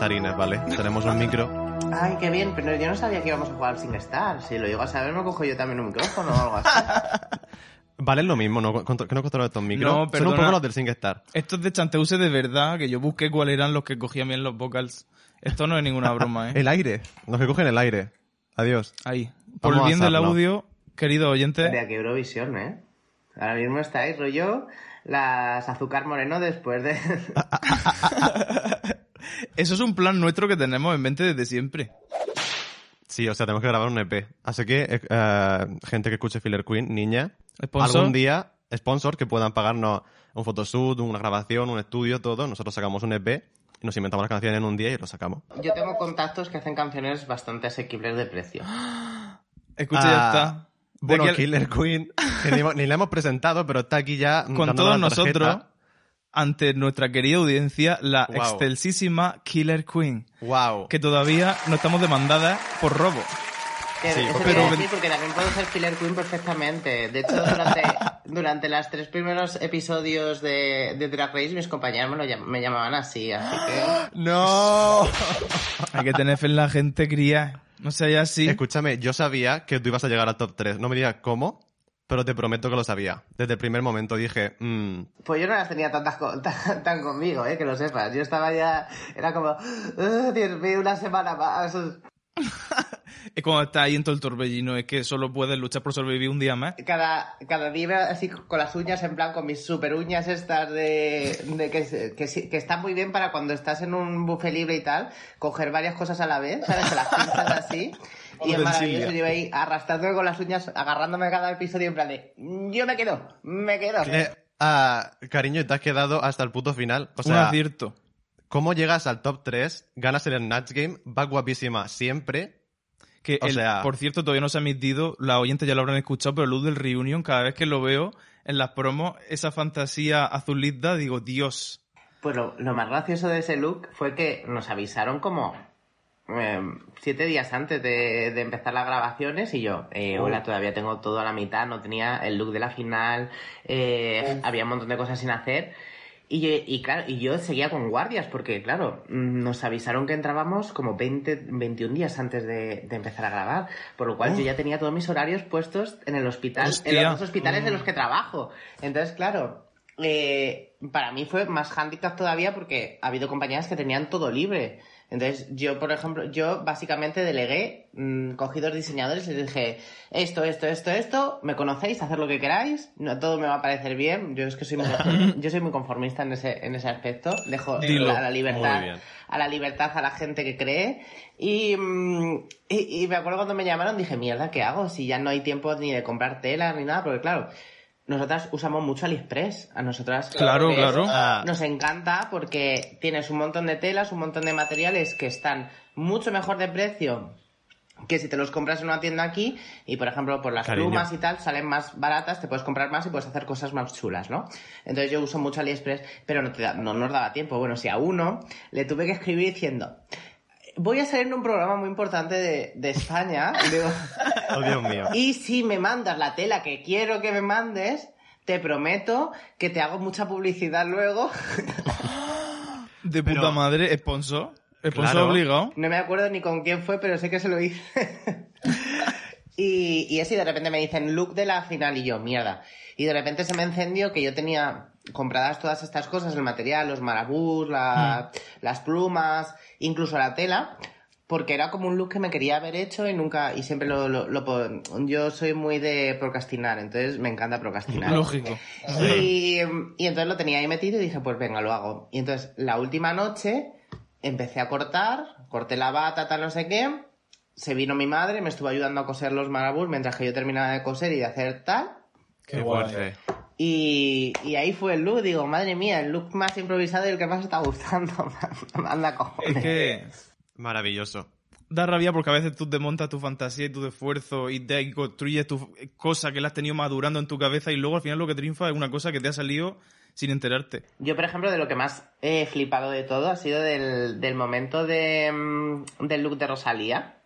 somos cantarines, ¿vale? Tenemos un micro. Ay, qué bien, pero yo no sabía que íbamos a jugar sin estar. Si lo llego a saber, me cojo yo también un micrófono o algo así. Vale, es lo mismo, ¿no? Contro- que no controlo estos micros. No, Son un perdona. poco los del SingStar. Esto es de Chanteuse de verdad, que yo busqué cuáles eran los que cogían bien los vocals. Esto no es ninguna broma, ¿eh? El aire. Los que cogen el aire. Adiós. Ahí. Por Vamos el a bien del hacerlo. audio, querido oyente, De aquí Eurovisión, ¿eh? Ahora mismo estáis rollo las azúcar moreno después de... eso es un plan nuestro que tenemos en mente desde siempre. Sí, o sea, tenemos que grabar un EP. Así que, eh, eh, gente que escuche Filler Queen, niña, Sponsor. algún día, sponsor, que puedan pagarnos un photoshoot, una grabación, un estudio, todo. Nosotros sacamos un EP y nos inventamos las canciones en un día y lo sacamos. Yo tengo contactos que hacen canciones bastante asequibles de precio. Escucha, ya Ah, está. Bueno, que- Killer Queen, que ni, ni la hemos presentado, pero está aquí ya. con todos nosotros, ante nuestra querida audiencia, la Wow. excelsísima Killer Queen, Wow. que todavía no estamos demandadas por robo. Que Sí, eso porque- pero- decir, también puedo ser Killer Queen perfectamente. De hecho, durante, durante los tres primeros episodios de, de Drag Race, mis compañeros me, lo llam- me llamaban así, así que... ¡No! Hay que tener fe en la gente cría. No sea así. Escúchame, yo sabía que tú ibas a llegar al top 3. No me digas cómo, pero te prometo que lo sabía. Desde el primer momento dije, mmm, Pues yo no las tenía tantas co- tan, tan conmigo, eh, que lo sepas. Yo estaba ya... Era como... "Ah, Dios mío, una semana más. Es cuando estás ahí en todo el torbellino, es que solo puedes luchar por sobrevivir un día más. Cada, cada día así con las uñas, en plan con mis super uñas estas de, de que, que, que están muy bien para cuando estás en un buffet libre y tal, coger varias cosas a la vez, ¿sabes? Que las pinzas así. Y es maravilloso, yo iba ahí arrastrándome con las uñas, agarrándome cada episodio en plan de, yo me quedo, me quedo. que, ah, cariño, te has quedado hasta el puto final. O un sea, acierto. ¿cómo llegas al top 3? Ganas el Snatch Game, vas guapísima siempre. Que O el- sea- por cierto, todavía no se ha emitido, la oyentes ya lo habrán escuchado, pero Luz del Reunion, cada vez que lo veo en las promos, esa fantasía azulita, digo, Dios. Pues lo, lo más gracioso de ese look fue que nos avisaron como eh, siete días antes de, de empezar las grabaciones y yo, eh, hola, todavía tengo todo a la mitad, no tenía el look de la final, eh, había un montón de cosas sin hacer. Y, yo- y claro, y yo seguía con guardias porque, claro, mm, nos avisaron que entrábamos como 20, 21 días antes de, de empezar a grabar, por lo cual yo ya tenía todos mis horarios puestos en el hospital, en Hostia. los dos hospitales en los que trabajo. Entonces, claro, eh, para mí fue más handicap todavía porque ha habido compañeras que tenían todo libre. Entonces, yo, por ejemplo, yo básicamente delegué, mm, cogí dos diseñadores y les dije, esto, esto, esto, esto, me conocéis, haced lo que queráis, no todo me va a parecer bien, yo es que soy muy, yo soy muy conformista en ese, en ese aspecto, dejo Dilo. la, la libertad, a la libertad a la gente que cree y, mm, y, y me acuerdo cuando me llamaron dije, mierda, ¿qué hago? Si ya no hay tiempo ni de comprar tela ni nada, porque claro, nosotras usamos mucho AliExpress. A nosotras Claro, claro. Ah. nos encanta porque tienes un montón de telas, un montón de materiales que están mucho mejor de precio que si te los compras en una tienda aquí y por ejemplo por las Cariño. plumas y tal salen más baratas, te puedes comprar más y puedes hacer cosas más chulas, ¿no? Entonces yo uso mucho AliExpress, pero no, te da- no nos daba tiempo. Bueno, si a uno le tuve que escribir diciendo voy a salir en un programa muy importante de, de España, digo, Oh, Dios mío. y si me mandas la tela que quiero que me mandes, te prometo que te hago mucha publicidad luego. De Pero- puta madre, sponsor. Sponsor Claro. obligado. No me acuerdo ni con quién fue, pero sé que se lo hice. y, y así de repente me dicen look de la final y yo, mierda. Y de repente se me encendió que yo tenía compradas todas estas cosas, el material, los marabús, la- las plumas, incluso la tela, porque era como un look que me quería haber hecho y nunca, y siempre lo, lo, yo soy muy de procrastinar, entonces me encanta procrastinar. Lógico. Y, y entonces lo tenía ahí metido y dije, pues venga, lo hago. Y entonces la última noche empecé a cortar, corté la bata, tal, no sé qué. Se vino mi madre, me estuvo ayudando a coser los marabús mientras que yo terminaba de coser y de hacer tal. Qué guay. fuerte. Y, y ahí fue el look, digo, madre mía, el look más improvisado y el que más está gustando. Anda cojones. Es que Maravilloso. da rabia porque a veces tú desmontas tu fantasía y tu esfuerzo y te construyes tu cosa que la has tenido madurando en tu cabeza y luego al final lo que triunfa es una cosa que te ha salido sin enterarte. Yo, por ejemplo, de lo que más he flipado de todo ha sido del, del momento de, mm, del look de Rosalía.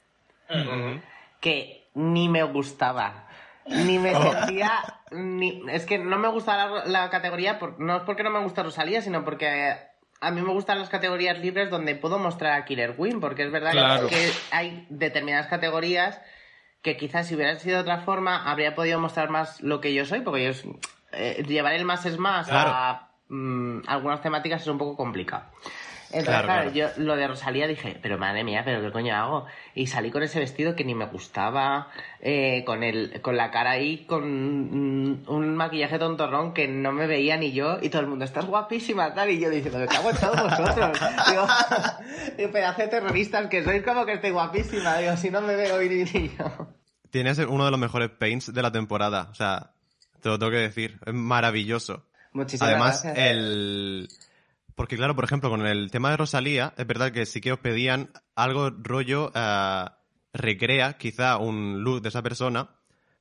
que ni me gustaba. Ni me sentía. Ni... Es que no me gusta la, la categoría, por... no es porque no me gusta Rosalía, sino porque a mí me gustan las categorías libres donde puedo mostrar a Killer Queen, porque es verdad Claro. que hay determinadas categorías que quizás si hubieran sido de otra forma habría podido mostrar más lo que yo soy, porque yo eh, llevar el más es más a mm, algunas temáticas es un poco complicado. Entonces, Claro, claro, yo lo de Rosalía dije, pero madre mía, pero qué coño hago. Y salí con ese vestido que ni me gustaba, eh, con el, con la cara ahí, con mm, un maquillaje tontorrón que no me veía ni yo, y todo el mundo, estás guapísima, tal, y yo diciendo, me cago en todos vosotros. digo, digo, pedazo de terroristas que sois como que estoy guapísima, digo, si no me veo ni, ni yo. Tienes uno de los mejores paints de la temporada. O sea, te lo tengo que decir. Es maravilloso. Muchísimas Además, gracias. el... Porque claro, por ejemplo, con el tema de Rosalía, es verdad que sí que os pedían algo rollo... eh, recrea quizá un look de esa persona,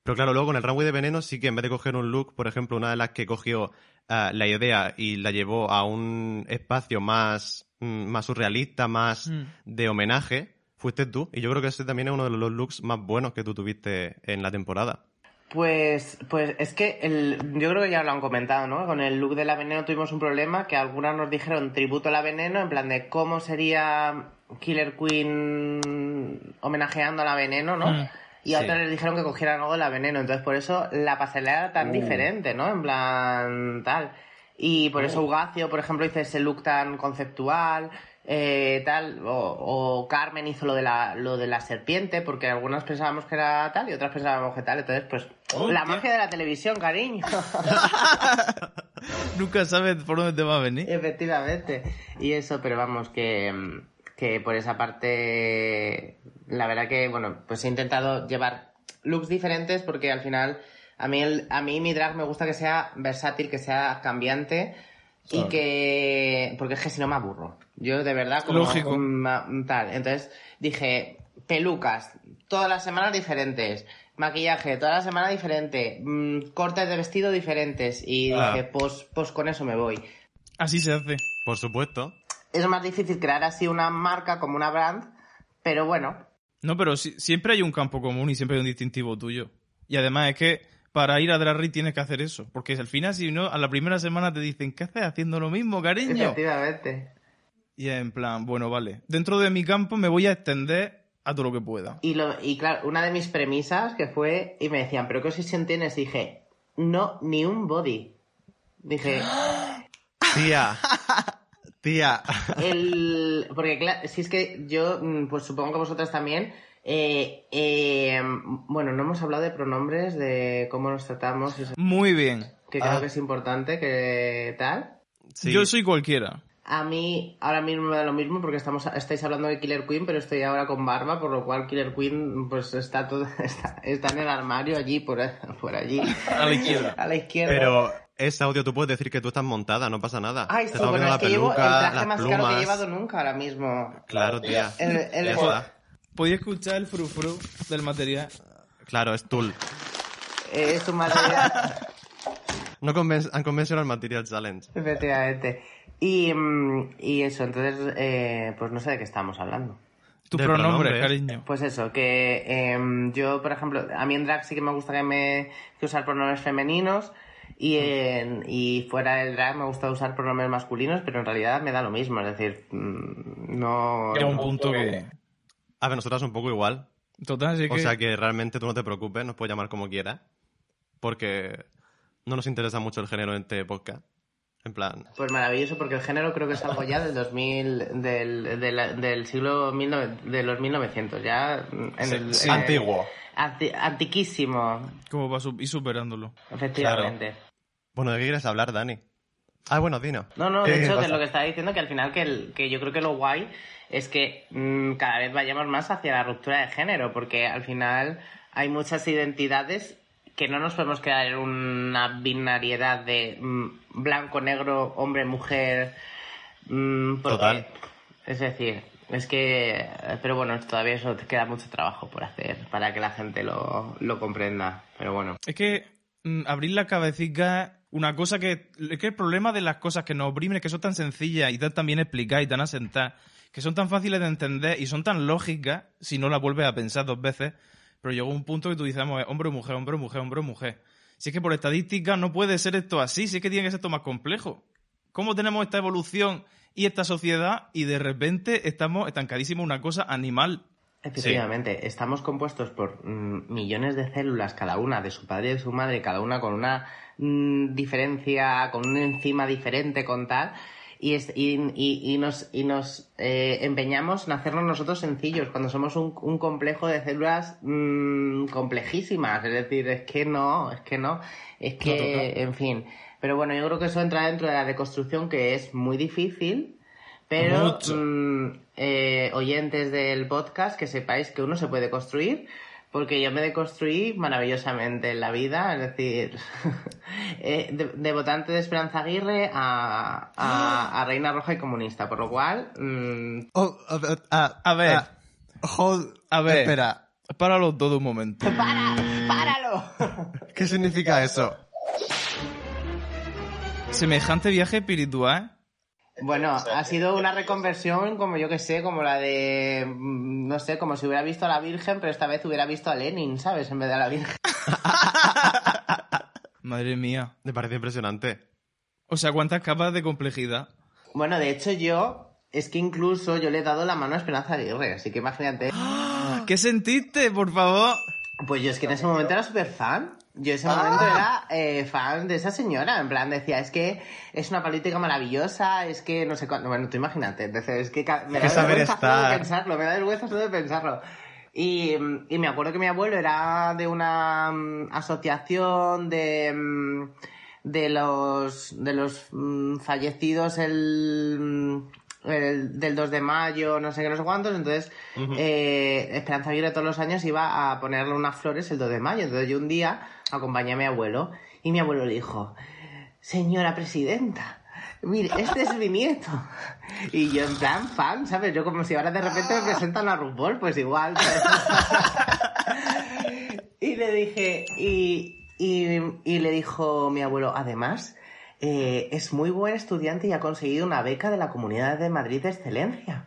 pero claro, luego con el runway de veneno sí que en vez de coger un look, por ejemplo, una de las que cogió eh, la idea y la llevó a un espacio más, mm, más surrealista, más Mm. de homenaje, fuiste tú. Y yo creo que ese también es uno de los looks más buenos que tú tuviste en la temporada. Pues, pues es que el, yo creo que ya lo han comentado, ¿no? Con el look de la veneno tuvimos un problema que algunas nos dijeron tributo a la veneno, en plan de cómo sería Killer Queen homenajeando a la veneno, ¿no? Mm, y a sí. otras les dijeron que cogieran algo de la veneno. Entonces, por eso la pasarela era tan diferente, ¿no? En plan, tal. Y por eso Ugacio, por ejemplo, hizo ese look tan conceptual, eh, tal. O, o Carmen hizo lo de, la, lo de la serpiente, porque algunas pensábamos que era tal y otras pensábamos que tal. Entonces, pues, Hostia. la magia de la televisión, cariño. Nunca sabes por dónde te va a venir. Efectivamente. Y eso, pero vamos, que, que por esa parte, la verdad que, bueno, pues he intentado llevar looks diferentes porque al final, a mí, el, a mí mi drag me gusta que sea versátil, que sea cambiante y Claro. que, porque es que si no me aburro. Yo de verdad, como Lógico. tal. Entonces dije, pelucas, todas las semanas diferentes. Maquillaje, toda la semana diferente. mm, cortes de vestido diferentes. Y Claro. dije, pues, pues con eso me voy. Así se hace. Por supuesto. Es más difícil crear así una marca como una brand, pero bueno, No, pero si- siempre hay un campo común y siempre hay un distintivo tuyo. Y además es que para ir a Drag Race tienes que hacer eso. Porque al final, si no, a la primera semana te dicen, ¿qué haces haciendo lo mismo, cariño? efectivamente. Y en plan, bueno, vale. Dentro de mi campo me voy a extender a todo lo que pueda. Y, lo, y claro, una de mis premisas que fue, y me decían, ¿pero qué obsesión tienes? Dije, no, ni un body. Dije, Tía. Tía. el... Porque claro, si es que yo, mm, pues supongo que vosotras también, eh, eh, bueno, no hemos hablado de pronombres, de cómo nos tratamos, eso, Muy bien. que Ah. creo que es importante, que tal. Sí. Yo soy cualquiera. A mí ahora mismo me da lo mismo porque estamos estáis hablando de Killer Queen, pero estoy ahora con barba, por lo cual Killer Queen pues está todo está, está en el armario allí por, por allí A la izquierda. a la izquierda. Pero ese audio tú puedes decir que tú estás montada, no pasa nada. Ay, Te sí, bueno, es que llevo el traje más caro que he llevado nunca ahora mismo. Claro, tía. El- el-. Podía escuchar el frufru del material. Claro, es Tool. Eh, es un material, No conven han convencionado el Material Challenge. efectivamente. Y, mm, y eso, entonces, eh, pues no sé de qué estamos hablando. Tu De pronombre, cariño. Pues eso, que em, yo, por ejemplo, a mí en drag sí que me gusta que me que usar pronombres femeninos y, en, y fuera del drag me gusta usar pronombres masculinos, pero en realidad me da lo mismo, es decir, mm, no... Llega un punto que... A ver, nosotras un poco igual. Total, así que... O sea que realmente tú no te preocupes, nos puedes llamar como quieras. Porque no nos interesa mucho el género en este podcast. En plan, Pues maravilloso, porque el género creo que es algo ya del 2000, del, del, del siglo 19 de los 1900, ya en el... Sí. eh, antiguo. anti- antiquísimo, Como va ir superándolo. efectivamente. Bueno, ¿de qué quieres hablar, Dani? Ah, bueno, Dino. No, no, ¿Qué de hecho, pasa? que lo que estaba diciendo, que al final que, el- que yo creo que lo guay es que mm, cada vez vayamos más hacia la ruptura de género, porque al final hay muchas identidades que no nos podemos quedar en una binariedad de mm, blanco, negro, hombre, mujer. mm, porque- Total. Es decir, es que. Pero bueno, todavía eso te queda mucho trabajo por hacer para que la gente lo, lo comprenda. Pero bueno. Es que abrir la cabecita, una cosa que... Es que el problema de las cosas que nos oprimen que son tan sencillas y tan, bien explicadas y tan asentadas, que son tan fáciles de entender y son tan lógicas si no las vuelves a pensar dos veces. Pero llegó un punto que tú dices, hombre o mujer, hombre o mujer, hombre o mujer. Si es que por estadística no puede ser esto así, si es que tiene que ser esto más complejo. ¿Cómo tenemos esta evolución y esta sociedad y de repente estamos estancadísimos en una cosa animal. Efectivamente, estamos compuestos por mm, millones de células, cada una de su padre y de su madre, cada una con una mm, diferencia, con una enzima diferente, con tal, y, es- y, y- y nos, y nos eh, empeñamos en hacernos nosotros sencillos, cuando somos un, un complejo de células mm, complejísimas, es decir, es que no, es que no, es que, en fin. Pero bueno, yo creo que eso entra dentro de la deconstrucción, que es muy difícil, pero mm, eh, oyentes del podcast, que sepáis que uno se puede construir, porque yo me deconstruí maravillosamente en la vida, es decir, eh, de, de votante de Esperanza Aguirre a, a- a Reina Roja y comunista, por lo cual, mm, Oh, a ver, A ver. hold- A ver. Espera, Páralo todo un momento. ¡para! ¡Páralo! ¿qué significa eso? Semejante viaje espiritual. Bueno, ha sido una reconversión como yo que sé, como la de, mm, no sé, como si hubiera visto a la Virgen, pero esta vez hubiera visto a Lenin, ¿sabes? En vez de a la Virgen. Madre mía. Me parece impresionante. O sea, cuántas capas de complejidad. Bueno, de hecho yo, es que incluso yo le he dado la mano a Esperanza Aguirre, así que imagínate. ¿Qué sentiste, por favor? Pues yo es que en ese momento era súper fan. Yo en ese momento era eh, fan de esa señora. En plan, decía, es que es una política maravillosa, es que no sé cuándo. Bueno, tú imagínate. Es que me da vergüenza solo de pensarlo, me da vergüenza solo de pensarlo. Y, y me acuerdo que mi abuelo era de una mm, asociación de, mm, de los, de los mm, fallecidos el, el- del 2 de mayo, no sé qué, no sé cuántos. Entonces, eh, Esperanza Aguirre todos los años iba a ponerle unas flores el 2 de mayo. Entonces yo un día acompañé a mi abuelo y mi abuelo le dijo, señora presidenta, mire, este es mi nieto. Y yo en plan fan, ¿sabes? Yo como si ahora de repente me presentan a RuPaul, pues igual. y le dije, y, y, y le dijo mi abuelo, además, eh, es muy buen estudiante y ha conseguido una beca de la Comunidad de Madrid de Excelencia.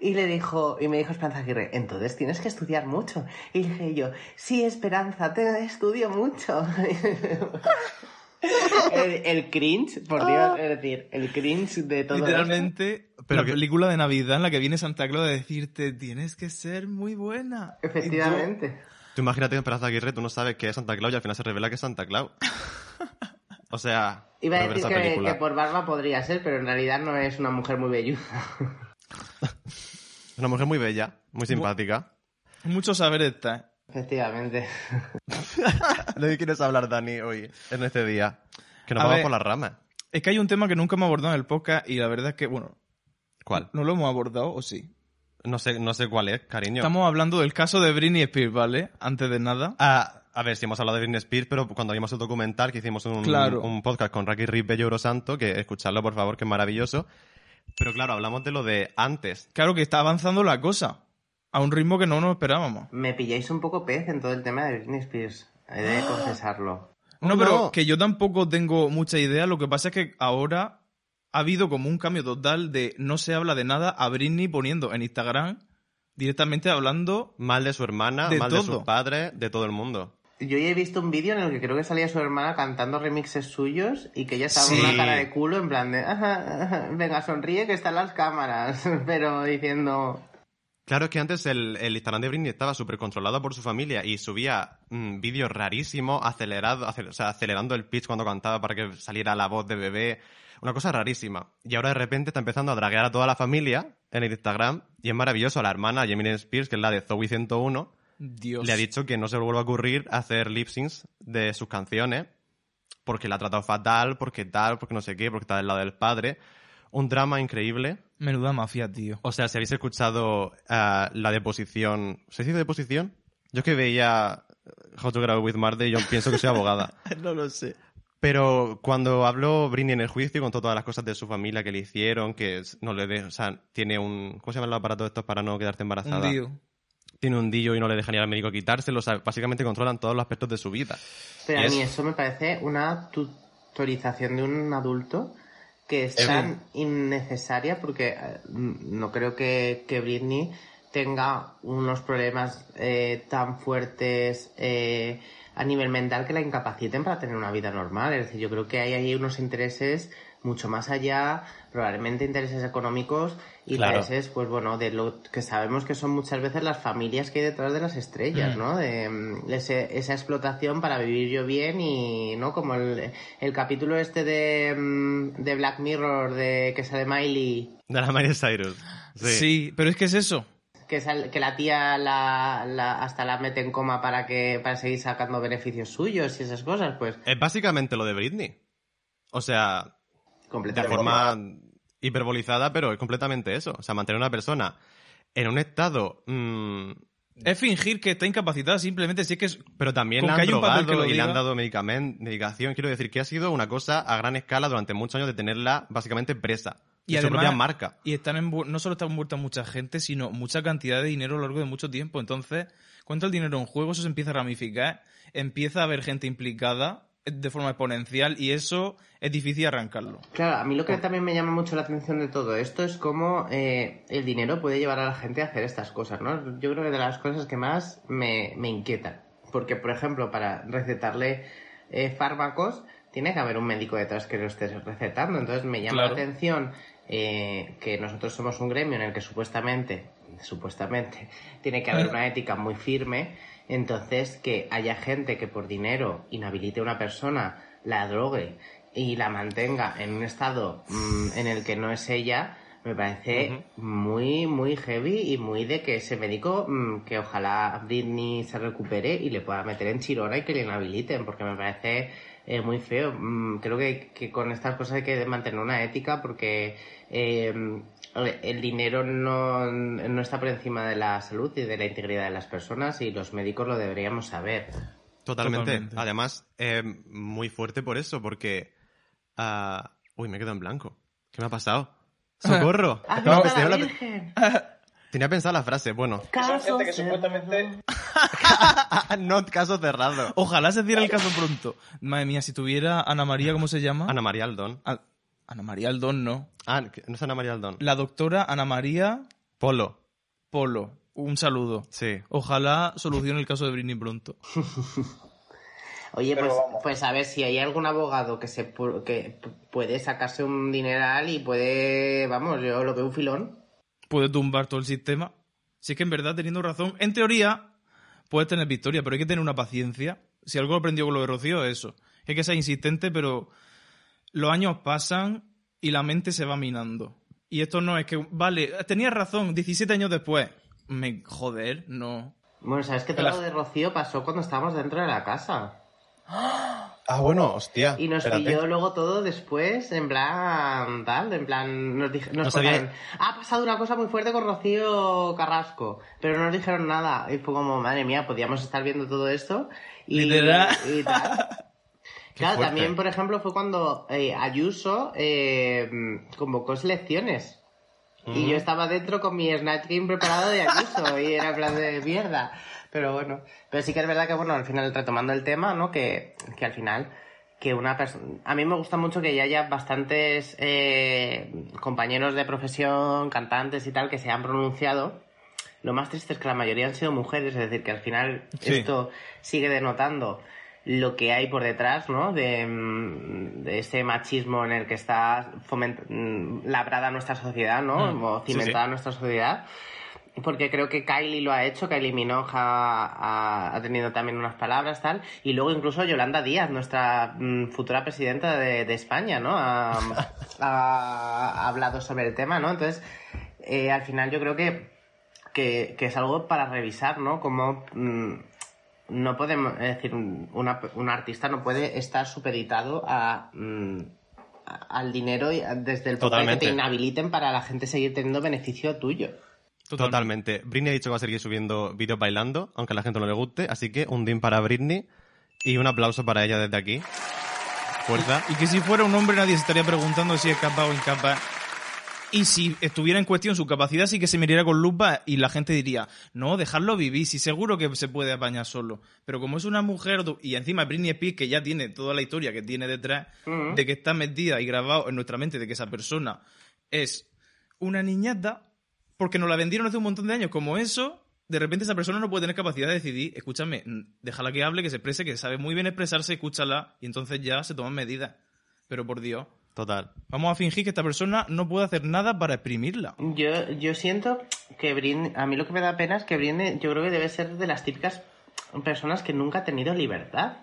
Y le dijo, y me dijo Esperanza Aguirre, entonces tienes que estudiar mucho. Y dije yo, sí, Esperanza, te estudio mucho. el, el cringe, por Dios, es decir, el cringe de todo esto. Literalmente, Pero la película de Navidad en la que viene Santa Claus a decirte, tienes que ser muy buena. Efectivamente. Tú imagínate que Esperanza Aguirre, tú no sabes qué es Santa Claus y al final se revela que es Santa Claus. O sea, Iba a decir que, por barba podría ser, pero en realidad no es una mujer muy velluda. Es una mujer muy bella, muy simpática. Mucho saber está. Efectivamente. ¿De qué quieres hablar, Dani, hoy, en este día? Que nos A vamos ver. por las ramas. Es que hay un tema que nunca hemos abordado en el podcast y la verdad es que, bueno, ¿Cuál? no lo hemos abordado, ¿o sí? No sé, no sé cuál es, cariño. Estamos hablando del caso de Britney Spears, ¿vale? Antes de nada. Ah, a ver, si hemos hablado de Britney Spears, pero cuando vimos el documental que hicimos un, Claro. un podcast con Raki Rip Bello Santo, que escuchadlo por favor, que es maravilloso. Pero claro, hablamos de lo de antes. Claro que está avanzando la cosa. A un ritmo que no nos esperábamos. Me pilláis un poco pez en todo el tema de Britney Spears. He de confesarlo. No, Oh, pero no. que yo tampoco tengo mucha idea. Lo que pasa es que ahora ha habido como un cambio total de no se habla de nada a Britney poniendo en Instagram directamente hablando. Mal de su hermana, De mal de sus padres, de todo el mundo. Yo ya he visto un vídeo en el que creo que salía su hermana cantando remixes suyos y que ella estaba con Sí. una cara de culo en plan de, "Ajá, ajá, venga, sonríe que están las cámaras, pero diciendo, Claro, es que antes el, el Instagram de Britney estaba súper controlado por su familia y subía mm, vídeos rarísimos, acelerado, ace- o sea, acelerando el pitch cuando cantaba para que saliera la voz de bebé. Una cosa rarísima. Y ahora de repente está empezando a draguear a toda la familia en el Instagram y es maravilloso. La hermana Jamie Spears, que es la de Zoe 101, Dios. le ha dicho que no se le vuelva a ocurrir hacer lip syncs de sus canciones porque la ha tratado fatal, porque tal, porque no sé qué, porque está del lado del padre. Un drama increíble. Menuda mafia, tío. O sea, si habéis escuchado ah, la deposición... ¿Se dice deposición? Yo es que veía How to Away with Murder y yo pienso que soy abogada. no lo sé. Pero cuando habló Britney en el juicio, contó todas las cosas de su familia que le hicieron, que no le de, o sea, tiene un, ¿cómo se llaman los aparatos estos para no quedarte embarazada? Un. Tiene un dillo y no le dejan ir al médico a quitárselo, o sea, básicamente controlan todos los aspectos de su vida. pero Y a es- mí eso me parece una tutorización de un adulto que es tan innecesaria porque eh, no creo que, que Britney tenga unos problemas eh, tan fuertes eh, a nivel mental que la incapaciten para tener una vida normal. Es decir, yo creo que hay ahí unos intereses mucho más allá, probablemente intereses económicos y Claro. intereses, pues bueno, de lo que sabemos que son muchas veces las familias que hay detrás de las estrellas, Mm. ¿no? De mm, ese- esa explotación para vivir yo bien y, ¿no? Como el, el capítulo este de, mm, de Black Mirror de que sale Miley, De la Miley Cyrus. Sí. Sí. pero es que es eso. que, sal- que la tía la, la- hasta la mete en coma para que para seguir sacando beneficios suyos y esas cosas, pues Es básicamente lo de Britney. O sea, de forma hiperbolizada, pero es completamente eso. O sea, mantener a una persona en un estado... mm, Es fingir que está incapacitada simplemente si es que es... pero también que han drogado que lo y le han dado medicación. Quiero decir que ha sido una cosa a gran escala durante muchos años de tenerla básicamente presa. Y de su propia marca. Y están no solo está envuelta mucha gente, sino mucha cantidad de dinero a lo largo de mucho tiempo. Entonces, cuando el dinero en juego, eso se empieza a ramificar, empieza a haber gente implicada de forma exponencial y eso es difícil arrancarlo. Claro, a mí lo que también me llama mucho la atención de todo esto es cómo eh, el dinero puede llevar a la gente a hacer estas cosas, ¿no? Yo creo que de las cosas que más me, me inquietan. Porque, por ejemplo, para recetarle eh, fármacos, tiene que haber un médico detrás que lo esté recetando. Entonces me llama Claro. la atención eh, que nosotros somos un gremio en el que supuestamente, supuestamente, tiene que haber una ética muy firme. Entonces, que haya gente que por dinero inhabilite a una persona, la drogue y la mantenga en un estado mm, en el que no es ella, me parece muy, muy heavy y muy de que ese médico, mm, que ojalá Britney se recupere y le pueda meter en chirona y que le inhabiliten, porque me parece eh, muy feo. Mm, creo que, que con estas cosas hay que mantener una ética porque eh, el dinero no, no está por encima de la salud y de la integridad de las personas y los médicos lo deberíamos saber. Totalmente. Totalmente. Además, eh, muy fuerte por eso, porque... ah, uy, me he quedado en blanco. ¿Qué me ha pasado? ¡Socorro! ¡Ah, No, estoy la Virgen! Tenía pensada la frase, bueno. Caso gente que cerrado. supuestamente- no, caso cerrado. Ojalá se diera el caso pronto. Madre mía, si tuviera Ana María, ¿cómo se llama? Ana María Aldón. A- Ana María Aldón, no. Ah, no es Ana María Aldón. La doctora Ana María Polo. Polo. Un saludo. Sí. Ojalá solucione el caso de Britney pronto. Oye, pues, pues a ver si hay algún abogado que se pu- que puede sacarse un dineral y puede, vamos, yo lo veo un filón. Puede tumbar todo el sistema. Si es que en verdad, teniendo razón, en teoría, puedes tener victoria, pero hay que tener una paciencia. Si algo aprendió con lo de Rocío es eso. Hay que ser insistente, pero los años pasan y la mente se va minando. Y esto no es que, vale, tenías razón, 17 años después. Me, joder, no. Bueno, ¿sabes que todo lo de Rocío pasó cuando estábamos dentro de la casa? Ah, bueno, hostia. Y nos espérate. pilló luego todo después, en plan, tal, en plan, nos, dije, nos No sabía- contaron, ha pasado una cosa muy fuerte con Rocío Carrasco, pero no nos dijeron nada. Y fue como, madre mía, podíamos estar viendo todo esto y, Literal. y tal. Claro, fuerte. también, por ejemplo, fue cuando eh, Ayuso eh, convocó selecciones. Y yo estaba dentro con mi Snatch Game preparado de Ayuso y era plan de mierda. Pero bueno, pero sí que es verdad que, bueno, al final, retomando el tema, ¿no? Que, que al final, que una persona... A mí me gusta mucho que ya haya bastantes eh, compañeros de profesión, cantantes y tal, que se han pronunciado. Lo más triste es que la mayoría han sido mujeres, es decir, que al final Sí. esto sigue denotando lo que hay por detrás, ¿no? De, mm, de ese machismo en el que está mm, labrada nuestra sociedad, ¿no? Mm, O cimentada sí. nuestra sociedad. Porque creo que Kylie lo ha hecho, Kylie Minogue ha, ha- ha tenido también unas palabras, tal. Y luego incluso Yolanda Díaz, nuestra futura presidenta de, de España, ¿no? Ha, ha- ha hablado sobre el tema, ¿no? Entonces, eh, al final yo creo que, que, que es algo para revisar, ¿no? Como mm, no podemos, es decir, una, un artista no puede estar supeditado a, mm, a- al dinero y a- desde el punto de que Totalmente. te inhabiliten para la gente seguir teniendo beneficio tuyo. Totalmente. Britney ha dicho que va a seguir subiendo vídeos bailando, aunque a la gente no le guste. Así que un dim para Britney y un aplauso para ella desde aquí. Fuerza. Y que si fuera un hombre nadie se estaría preguntando si es capaz o incapaz. Y si estuviera en cuestión su capacidad, sí que se miraría con lupa y la gente diría, no, dejarlo vivir, si seguro que se puede apañar solo. Pero como es una mujer, y encima Britney Spears, que ya tiene toda la historia que tiene detrás, de que está metida y grabado en nuestra mente de que esa persona es una niñata, porque nos la vendieron hace un montón de años como eso, de repente esa persona no puede tener capacidad de decidir, escúchame, déjala que hable, que se exprese, que sabe muy bien expresarse, escúchala, y entonces ya se toman medidas. Pero por Dios. Total. Vamos a fingir que esta persona no puede hacer nada para exprimirla. Yo, yo siento que Britney, a mí lo que me da pena es que Britney, yo creo que debe ser de las típicas personas que nunca ha tenido libertad.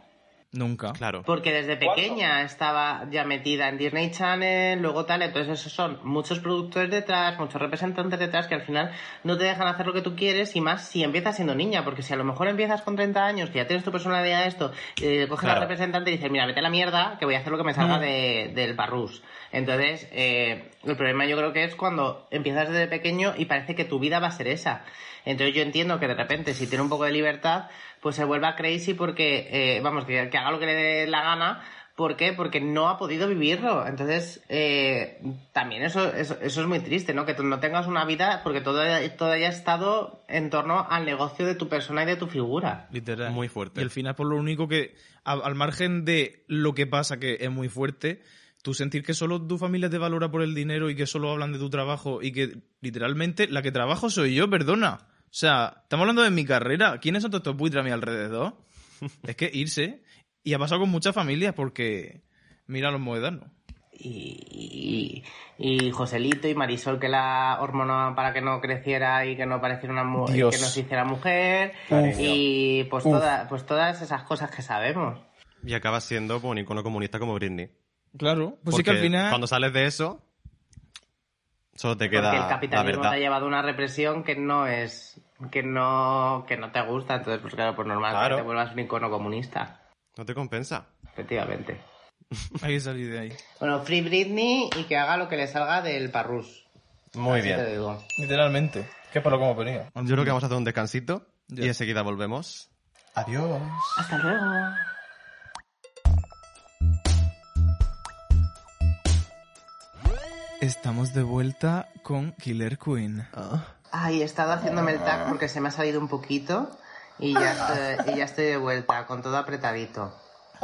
Nunca. Claro. Porque desde pequeña estaba ya metida en Disney Channel, luego tal, entonces esos son muchos productores detrás, muchos representantes detrás que al final no te dejan hacer lo que tú quieres y más si empiezas siendo niña, porque si a lo mejor empiezas con 30 años, que ya tienes tu personalidad esto, eh, coges Claro. al representante y dices, mira, vete a la mierda, que voy a hacer lo que me salga Mm. de- del barrus. Entonces, eh, el problema yo creo que es cuando empiezas desde pequeño y parece que tu vida va a ser esa. Entonces yo entiendo que de repente si tiene un poco de libertad, pues se vuelva crazy porque, eh, vamos, que, que haga lo que le dé la gana. ¿Por qué? Porque no ha podido vivirlo. Entonces, eh, también eso, eso, eso es muy triste, ¿no? Que no tengas una vida porque todo, todo haya estado en torno al negocio de tu persona y de tu figura. Literal. Muy fuerte. Y al final, por lo único que, a- al margen de lo que pasa, que es muy fuerte, tú sentir que solo tu familia te valora por el dinero y que solo hablan de tu trabajo y que literalmente la que trabajo soy yo, perdona. O sea, estamos hablando de mi carrera. ¿Quiénes son todos estos buitres a mi alrededor? es que irse. Y ha pasado con muchas familias porque mira los moedanos. Y, y, y Joselito y Marisol que la hormonó para que no creciera y que no pareciera una mujer, que no se hiciera mujer. Y pues, toda, pues todas esas cosas que sabemos. Y acabas siendo pues, un icono comunista como Britney. Claro. Pues sí que al final... Cuando sales de eso, solo te Porque queda el la capitalismo te ha llevado a una represión que no es que no que no te gusta entonces pues claro pues normal Claro. que te vuelvas un icono comunista No te compensa. efectivamente Hay que salir de ahí. bueno Free Britney y que haga lo que le salga del parrus Muy Así te bien. digo. Literalmente. Que lo que hemos venido. Yo creo que vamos a hacer un descansito y enseguida volvemos. Adiós. hasta luego Estamos de vuelta con Killer Queen. ay he estado haciéndome el tag porque se me ha salido un poquito y ya estoy, y ya estoy de vuelta con todo apretadito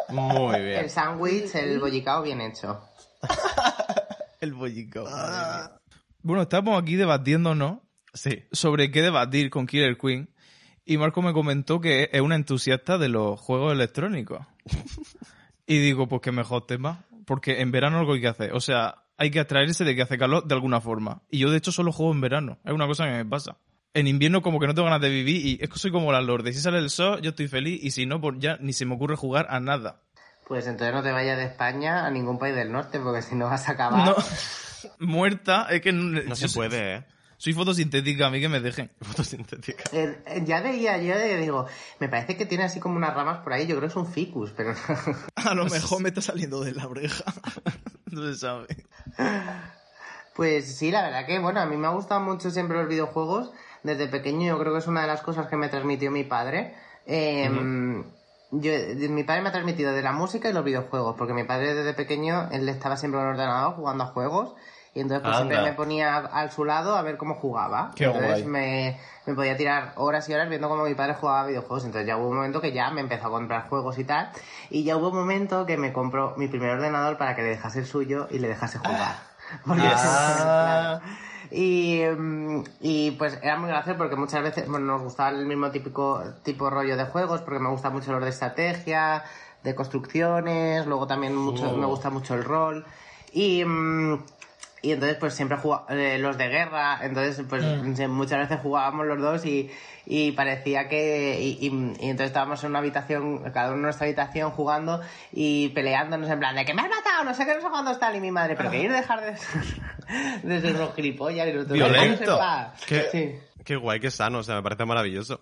Muy bien. el sándwich el bollicao bien hecho El bollico. Bueno, estamos aquí debatiéndonos Sí. sobre qué debatir con Killer Queen. Y Marco me comentó que es una entusiasta de los juegos electrónicos. y digo, pues qué mejor tema. Porque en verano algo hay que hacer. O sea, hay que atraerse de que hace calor de alguna forma. Y yo, de hecho, solo juego en verano. Es una cosa que me pasa. En invierno como que no tengo ganas de vivir y es que soy como la Lorde. Si sale el sol, yo estoy feliz y si no, pues ya ni se me ocurre jugar a nada. pues entonces no te vayas de España a ningún país del norte porque si no vas a acabar No. Muerta, es que no, No se puede, ¿eh? Soy fotosintética, a mí que me dejen. Fotosintética. Eh, eh, ya veía, yo digo, me parece que tiene así como unas ramas por ahí, yo creo que es un ficus, pero A lo mejor me está saliendo de la oreja. no se sabe. Pues sí, la verdad que, bueno, a mí me ha gustado mucho siempre los videojuegos. Desde pequeño yo creo que es una de las cosas que me transmitió mi padre. Eh, yo, mi padre me ha transmitido de la música y los videojuegos, porque mi padre desde pequeño, él estaba siempre en el ordenador jugando a juegos. Y entonces pues Anda. siempre me ponía al su lado a ver cómo jugaba. Qué entonces guay. me, me podía tirar horas y horas viendo cómo mi padre jugaba videojuegos. Entonces ya hubo un momento que ya me empezó a comprar juegos y tal. Y ya hubo un momento que me compró mi primer ordenador para que le dejase el suyo y le dejase jugar. Porque- Ah. Y, mm, y pues era muy gracioso porque muchas veces bueno, nos gustaba el mismo típico tipo rollo de juegos, porque me gusta mucho los de estrategia, de construcciones, luego también mucho, Oh. me gusta mucho el rol. Y, mm, y entonces pues siempre jugaba, eh, los de guerra, entonces pues se- muchas veces jugábamos los dos y, y parecía que... Y, y- y entonces estábamos en una habitación, cada uno en nuestra habitación jugando y peleándonos en plan de que me has matado, no sé qué, no sé cuándo está, y mi madre, pero queréis dejar de ser, de ser unos gilipollas y nosotros Violento. "Déjanos en paz". Qué, Sí. qué guay, qué sano, o sea, me parece maravilloso.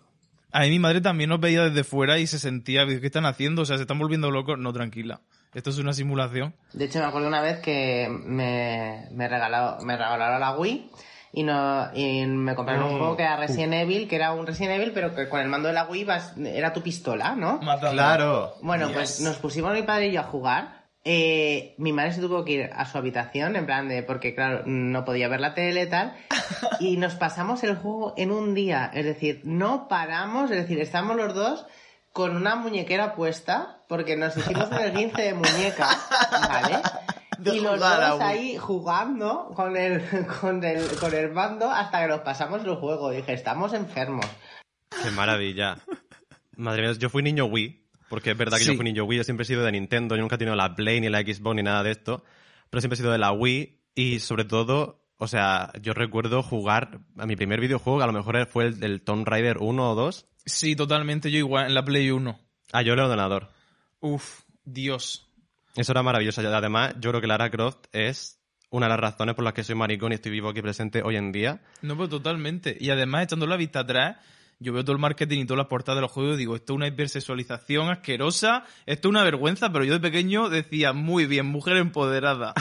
A mí mi madre también nos veía desde fuera y se sentía, ¿qué están haciendo? O sea, se están volviendo locos. No, tranquila. Esto es una simulación. De hecho, me acuerdo una vez que me, me, regaló, me regalaron la Wii y, no, y me compraron un Mm. juego que era Resident Evil, que era un Resident Evil, pero que con el mando de la Wii vas- era tu pistola, ¿no? Claro. Bueno, pues nos pusimos mi padre y yo a jugar. Eh, mi madre se tuvo que ir a su habitación, en plan de, porque claro, no podía ver la tele y tal. Y nos pasamos el juego en un día. Es decir, no paramos, es decir, estamos los dos con una muñequera puesta, porque nos hicimos un esguince de muñeca, ¿vale? De y los dos ahí jugando con el, con el, con el mando hasta que nos pasamos el juego. dije, estamos enfermos. Qué maravilla. Madre mía, yo fui niño Wii, porque es verdad que Sí. yo fui niño Wii, yo siempre he sido de Nintendo, yo nunca he tenido la Play, ni la Xbox, ni nada de esto. pero siempre he sido de la Wii y sobre todo, o sea, yo recuerdo jugar a mi primer videojuego, que a lo mejor fue el del Tomb Raider 1 o 2. Sí, totalmente. Yo igual, en la Play 1. Ah, yo en el ordenador. Uf, Dios. Eso era maravilloso. Además, yo creo que Lara Croft es una de las razones por las que soy maricón y estoy vivo aquí presente hoy en día. No, pues totalmente. Y además, echando la vista atrás, yo veo todo el marketing y todas las portadas de los juegos y digo, esto es una hipersexualización asquerosa, esto es una vergüenza, pero yo de pequeño decía, muy bien, mujer empoderada.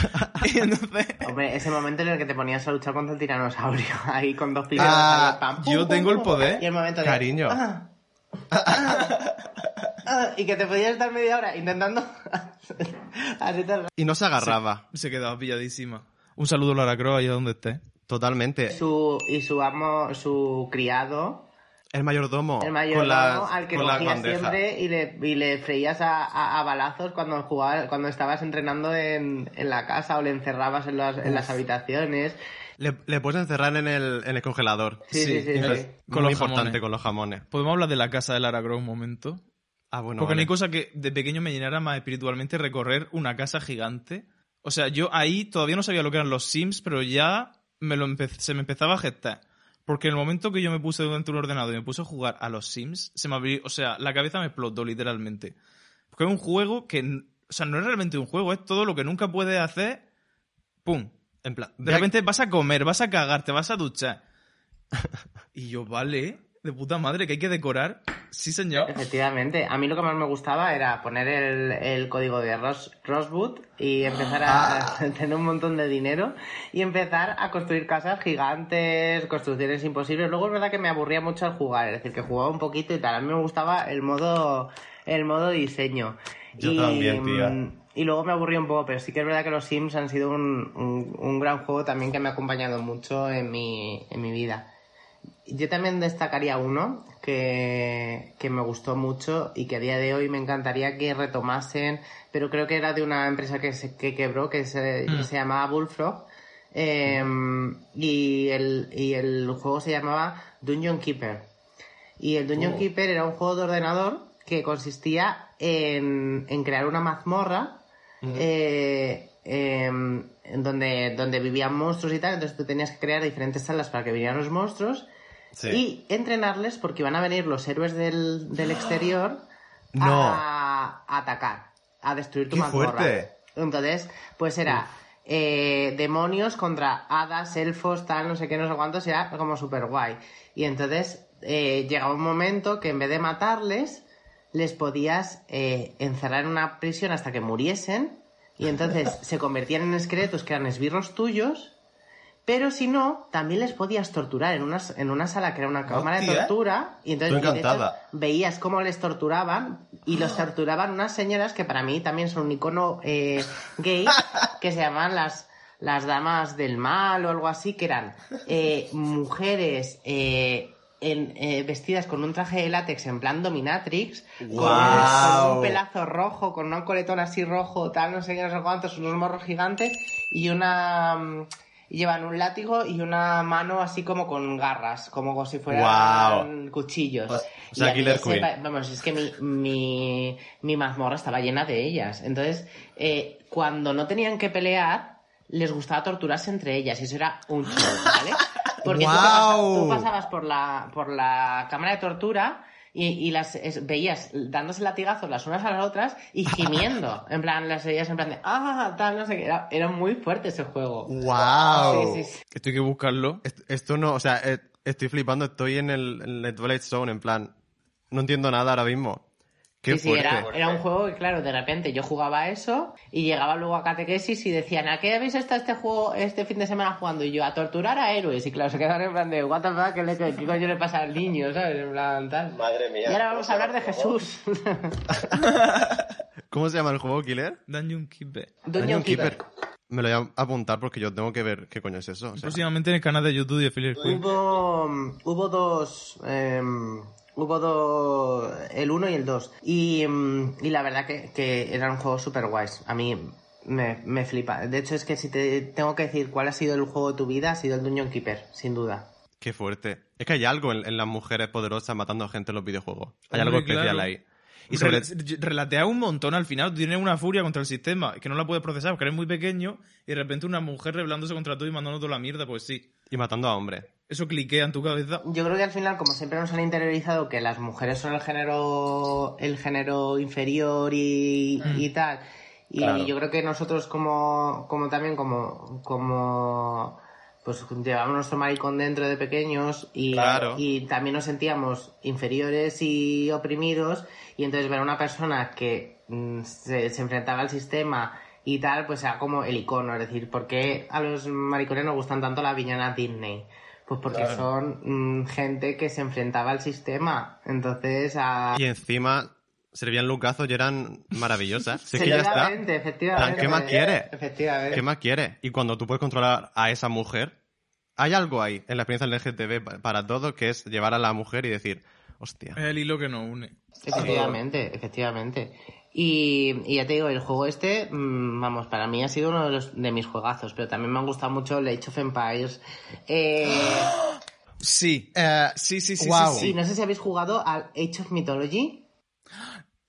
y entonces... Hombre, ese momento en el que te ponías a luchar contra el tiranosaurio, ahí con dos pilas. Ah, yo tengo el poder. Y el momento de... Cariño. "Ah, ah, ah", y que te podías estar media hora intentando... Y no se agarraba. Se quedaba pilladísima. Un saludo, Lara Croft, ahí donde esté. Totalmente. Su, y su amo, su criado, El mayordomo. el con mayordomo las, al que con cogías siempre y le, y le freías a, a- a balazos cuando jugabas, cuando estabas entrenando en, en la casa o le encerrabas en las, en las habitaciones. Le, le puedes encerrar en el, en el congelador. Sí, sí, sí. Con muy los importante jamones. con los jamones. ¿Podemos hablar de la casa de Lara Croft un momento? Ah, bueno. Porque no hay cosa que de pequeño me llenara más espiritualmente recorrer una casa gigante. O sea, yo ahí todavía no sabía lo que eran los Sims, pero ya me lo se me empezaba a gestar. Porque en el momento que yo me puse delante de un ordenador y me puse a jugar a los Sims, se me abrió, o sea, la cabeza me explotó literalmente. Porque es un juego que, o sea, no es realmente un juego, es todo lo que nunca puedes hacer. ¡Pum! En plan, De repente vas a comer, vas a cagar, te vas a duchar. y yo, vale, de puta madre, que hay que decorar. Sí, señor. Efectivamente, a mí lo que más me gustaba era poner el, el código de Ros, Rosewood y empezar a, a tener un montón de dinero y empezar a construir casas gigantes, construcciones imposibles. Luego es verdad que me aburría mucho al jugar, es decir, que jugaba un poquito y tal. A mí me gustaba el modo, el modo diseño. Yo y, también, tía. mm, Y luego me aburría un poco, pero sí que es verdad que los Sims han sido un, un- un gran juego también que me ha acompañado mucho en mi, en mi vida. Yo también destacaría uno que, que me gustó mucho y que a día de hoy me encantaría que retomasen, pero creo que era de una empresa que, se, que quebró, que se, Mm. se llamaba Bullfrog. eh, y, el, y el juego se llamaba Dungeon Keeper. Y el Dungeon Oh. Keeper era un juego de ordenador que consistía en, en crear una mazmorra eh, em, en donde, donde vivían monstruos y tal. Entonces tú tenías que crear diferentes salas para que vinieran los monstruos Sí. y entrenarles porque iban a venir los héroes del, del exterior No. a, a atacar, a destruir tu ¡Qué mazmorra. fuerte! Entonces, pues era eh, demonios contra hadas, elfos, tal, no sé qué, no sé cuántos, era como súper guay. Y entonces eh, llegaba un momento que en vez de matarles, les podías eh, encerrar en una prisión hasta que muriesen. Y entonces se convertían en esqueletos que eran esbirros tuyos. Pero si no, también les podías torturar en una, en una sala que era una cámara de tortura. Y entonces Estoy y de hecho, encantada. veías cómo les torturaban. Y los torturaban unas señoras que para mí también son un icono eh, gay, que se llaman las, las damas del mal o algo así, que eran eh, mujeres eh, en- eh, vestidas con un traje de látex en plan dominatrix, con, un pelazo rojo, con un coletón así rojo, tal, no sé qué, no sé cuántos, unos morros gigantes y una... mm, y llevan un látigo y una mano así como con garras, como si fueran cuchillos. O sea, Killer Queen. pa- Vamos, es que mi, mi, mi mazmorra estaba llena de ellas. Entonces, eh, cuando no tenían que pelear, les gustaba torturarse entre ellas. Y eso era un show, ¿vale? Porque tú, pasabas por la, por la cámara de tortura y, y las es- veías dándose latigazos las unas a las otras y gimiendo. en plan, las veías en plan de, ah, tal, no sé qué. Era, era muy fuerte ese juego. ¡Wow! Sí, sí, sí. Esto hay que buscarlo. Est- Esto no, o sea, eh, estoy flipando, estoy en el, en el Twilight Zone, en plan, no entiendo nada ahora mismo. Qué Sí, sí, era, era un juego que, claro, de repente yo jugaba a eso y llegaba luego a catequesis y decían, ¿a qué habéis estado este juego este fin de semana jugando? Y yo, a torturar a héroes. Y claro, se quedaron en plan de, ¿What the fuck? ¿Qué, le- qué coño le pasa al niño? ¿Sabes? En plan, tal. Madre mía. Y ahora vamos a hablar de Jesús. ¿Cómo se llama el juego, Killer? Dungeon Keeper. Dungeon Keeper. Me lo voy a apuntar porque yo tengo que ver qué coño es eso. o sea. Próximamente en el canal de YouTube de Affiliate. Hubo, hubo dos. em, hubo dos. El 1 y el 2. Y, em, y la verdad que, que eran juegos super guays. A mí me, me flipa. De hecho, es que si te tengo que decir cuál ha sido el juego de tu vida, ha sido el Dungeon Keeper, sin duda. Qué fuerte. Es que hay algo en, en las mujeres poderosas matando a gente en los videojuegos. Hay Hombre, algo especial claro. ahí. Y sobre... Rel- Relatea un montón al final, tienes una furia contra el sistema que no la puedes procesar porque eres muy pequeño y de repente una mujer rebelándose contra tú y mandando toda la mierda, pues sí. Y matando a hombres. Eso cliquea en tu cabeza. Yo creo que al final, como siempre nos han interiorizado que las mujeres son el género, el género inferior y, y tal. Y Claro. yo creo que nosotros como, como también como, como, pues llevamos nuestro maricón dentro de pequeños y, Claro. y también nos sentíamos inferiores y oprimidos y entonces ver a una persona que mm, se, se enfrentaba al sistema y tal, pues era como el icono, es decir, ¿por qué a los maricones nos gustan tanto las villanas Disney? Pues porque Claro. son mm, gente que se enfrentaba al sistema. Entonces, a... Y encima servían lucazos y eran maravillosas. Si es que ya está. Efectivamente, efectivamente. ¿Qué más quiere? Efectivamente. ¿Qué más quiere? Y cuando tú puedes controlar a esa mujer, hay algo ahí en la experiencia LGTB pa- para todos que es llevar a la mujer y decir, hostia. Es el hilo que nos une. Efectivamente, efectivamente. Y, y ya te digo, el juego este, mm, vamos, para mí ha sido uno de, los, de mis juegazos, pero también me han gustado mucho el Age of Empires. Eh, Sí. Eh, Sí, sí, sí, sí, sí. y no sé si habéis jugado al Age of Mythology,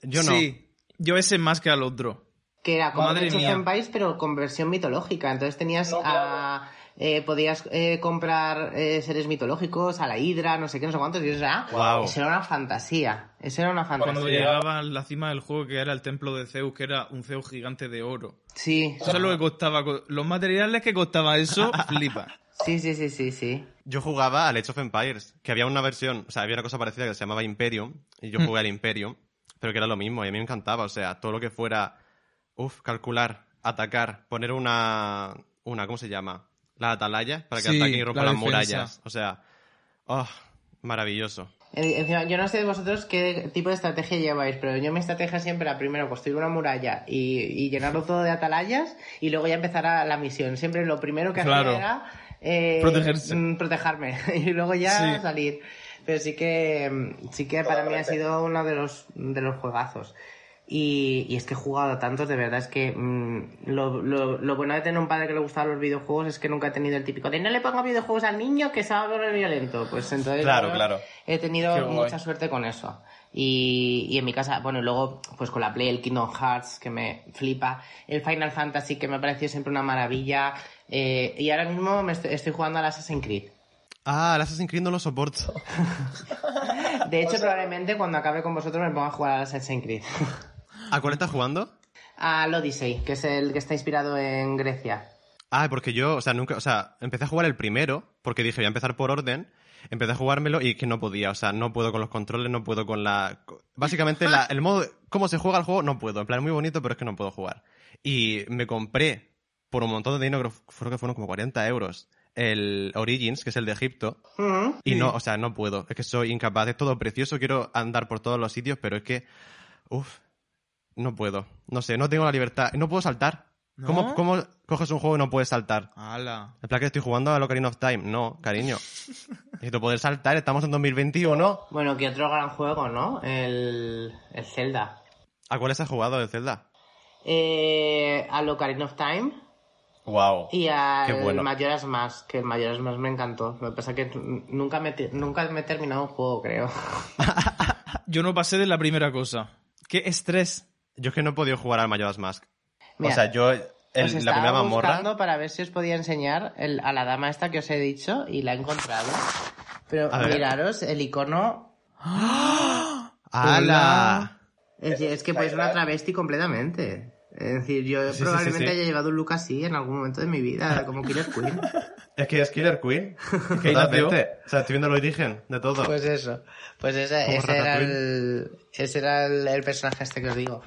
yo no. Sí. Yo ese más que al otro. que era como Madre Age of Empires, pero con versión mitológica. Entonces tenías No, a... eh, podías eh, comprar eh, seres mitológicos, a la hidra, no sé qué, no sé cuántos, y eso era, Guau. eso era una fantasía. Eso era una fantasía. Cuando llegaba a la cima del juego, que era el templo de Zeus, que era un Zeus gigante de oro. Sí, Eso es lo que costaba. co- Los materiales que costaba eso, flipa. sí, sí, sí, sí, sí. Yo jugaba al Age of Empires, que había una versión, o sea, había una cosa parecida que se llamaba Imperium, y yo jugué al Imperium, pero que era lo mismo, y a mí me encantaba, o sea, todo lo que fuera, uff, calcular, atacar, poner una, una, ¿cómo se llama? La atalaya, para que Sí, ataquen y rompan la las murallas, o sea, oh, maravilloso. Eh, encima, yo no sé de vosotros qué tipo de estrategia lleváis, pero yo mi estrategia siempre era primero construir una muralla y, y llenarlo todo de atalayas y luego ya empezar a la misión. Siempre lo primero que Claro. hacía era eh, Protegerse. mm, protegerme y luego ya Sí. salir. Pero sí que mm, sí que para mí ha sido uno de los de los juegazos. Y, y es que he jugado a tantos, de verdad, es que mm, lo, lo, lo bueno de tener un padre que le gustaban los videojuegos es que nunca he tenido el típico de no le pongo videojuegos al niño que se va a volver violento. Pues entonces Claro, yo claro. he tenido Qué guay. mucha suerte con eso. Y, y en mi casa, bueno, y luego pues con la Play, el Kingdom Hearts, que me flipa, el Final Fantasy, que me ha parecido siempre una maravilla, eh, y ahora mismo me estoy, estoy jugando al Assassin's Creed. Ah, el Assassin's Creed no lo soporto. De hecho, probablemente cuando acabe con vosotros me ponga a jugar al Assassin's Creed. ¿A cuál estás jugando? al Odyssey, que es el que está inspirado en Grecia. Ah, porque yo, o sea, nunca, o sea, empecé a jugar el primero, porque dije, voy a empezar por orden, empecé a jugármelo y que no podía, o sea, no puedo con los controles, no puedo con la... Básicamente, la- el modo, cómo se juega el juego, no puedo, en plan, es muy bonito, pero es que no puedo jugar. Y me compré, por un montón de dinero, creo- creo que fueron como 40 euros, el Origins, que es el de Egipto, y no, o sea, no puedo, es que soy incapaz, es todo precioso, quiero andar por todos los sitios, pero es que, uff, no puedo, no sé, no tengo la libertad, no puedo saltar. ¿No? ¿Cómo, ¿Cómo coges un juego y no puedes saltar? ¡Hala! En plan que estoy jugando a Ocarina of Time. No, cariño. Necesito poder saltar, estamos en 2021. Bueno, que otro gran juego, ¿no? El, el Zelda. ¿A cuáles has jugado de Zelda? Eh, al Ocarina of Time Wow. y al Qué bueno. Majora's Mask, que el Majora's Mask me encantó. Lo que pasa es que nunca me, nunca me he terminado un juego, creo. Yo no pasé de la primera cosa. ¡Qué estrés! Yo es que no he podido jugar al Majora's Mask. Mira, o sea, yo, el- Os la primera mamorra... buscando para ver si os podía enseñar el- a la dama esta que os he dicho y la he encontrado. Pero miraros el icono. ¡Hala! Es, decir, es que pues una travesti completamente. Es decir, yo Sí, probablemente sí, sí. haya llevado un look así en algún momento de mi vida, como Killer Queen. Es que es Killer Queen. Que ahí nació. Totalmente. O sea, estoy viendo el origen de todo. Pues eso. Pues ese, Como ese era, el, ese era el, el personaje este que os digo.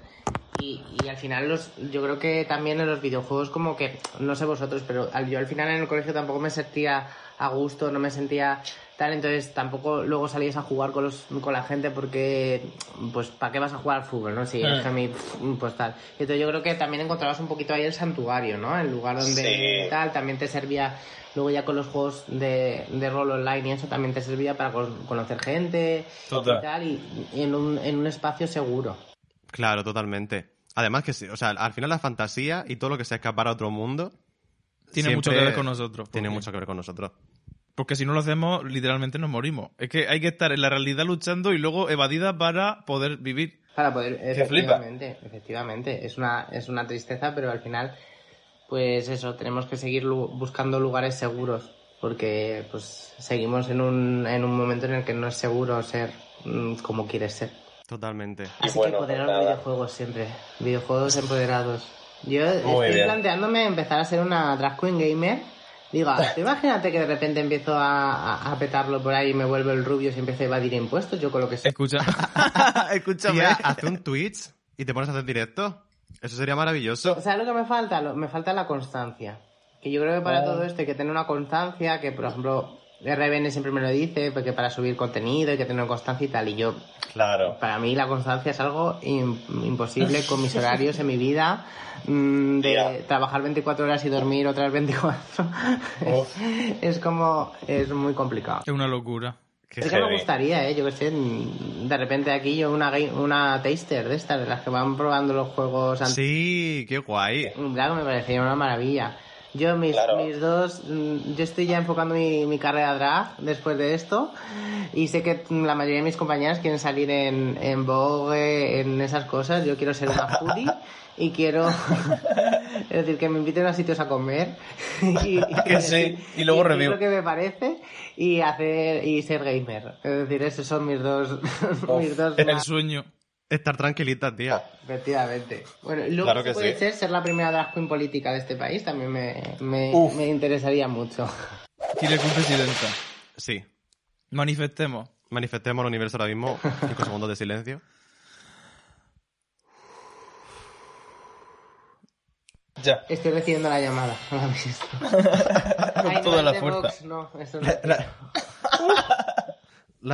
Y, y al final los, yo creo que también en los videojuegos como que, no sé vosotros, pero al- yo al final en el colegio tampoco me sentía a gusto, no me sentía tal, entonces tampoco luego salías a jugar con, los, con la gente porque, pues, ¿para qué vas a jugar al fútbol, no? Si es que a mí, pff, pues tal. Y entonces yo creo que también encontrabas un poquito ahí el santuario, ¿no? El lugar donde Sí. tal, también te servía, luego ya con los juegos de, de rol online y eso también te servía para con- conocer gente Total. y tal, y, y en, un, en un espacio seguro. Claro, totalmente. Además que, sí, o sea, al final la fantasía y todo lo que sea escapar a otro mundo... Tiene mucho que ver con nosotros. Tiene mucho que ver con nosotros. Porque si no lo hacemos, literalmente nos morimos. Es que hay que estar en la realidad luchando y luego evadida para poder vivir. Para poder, flipa. efectivamente, efectivamente. Es una, es una tristeza, pero al final, pues eso, tenemos que seguir lu- buscando lugares seguros, porque pues seguimos en un, en un momento en el que no es seguro ser mm, como quieres ser. Totalmente. Así bueno, que empoderar los nada. videojuegos siempre. Videojuegos empoderados. Yo Muy estoy bien. planteándome empezar a ser una drag queen gamer. Digo, imagínate que de repente empiezo a, a- a petarlo por ahí y me vuelvo el rubio y empiezo a evadir impuestos, yo con lo que sé. Escucha. Escúchame. Tía, haz un Twitch y te pones a hacer directo. Eso sería maravilloso. ¿Sabes lo que me falta? Lo- me falta la constancia. Que yo creo que para Ah. todo esto hay que tener una constancia, que por ejemplo, RBN siempre me lo dice, porque para subir contenido hay que tener constancia y tal. Y yo, Claro. para mí la constancia es algo im- imposible con mis horarios en mi vida, mm, de trabajar 24 horas y dormir otras 24. Uf. es como, es muy complicado. Es una locura. Qué Es que me gustaría, ¿eh? Yo que sé, mm, de repente aquí yo una, una taster de estas, de las que van probando los juegos antes. Sí, qué guay. Claro, me parecería una maravilla. Yo, mis, Claro. mis dos, mm, yo estoy ya enfocando mi, mi carrera drag después de esto y sé que la mayoría de mis compañeras quieren salir en, en Vogue, en esas cosas. Yo quiero ser una foodie y quiero, es decir, que me inviten a sitios a comer y, Que sí, y luego decir review. lo que me parece y hacer y ser gamer. Es decir, esos son mis dos, mis dos El sueño. Estar tranquilita, tía. Efectivamente. Bueno, luego Claro si que puede sí. ser ser la primera drag queen política de este país, también me, me, me interesaría mucho. Killer Queen presidenta. Sí. Manifestemos. Manifestemos el universo ahora mismo. Cinco segundos de silencio. Ya. Estoy recibiendo la llamada. ahora mismo. Con Ay, no, toda la de fuerza. No, eso no. La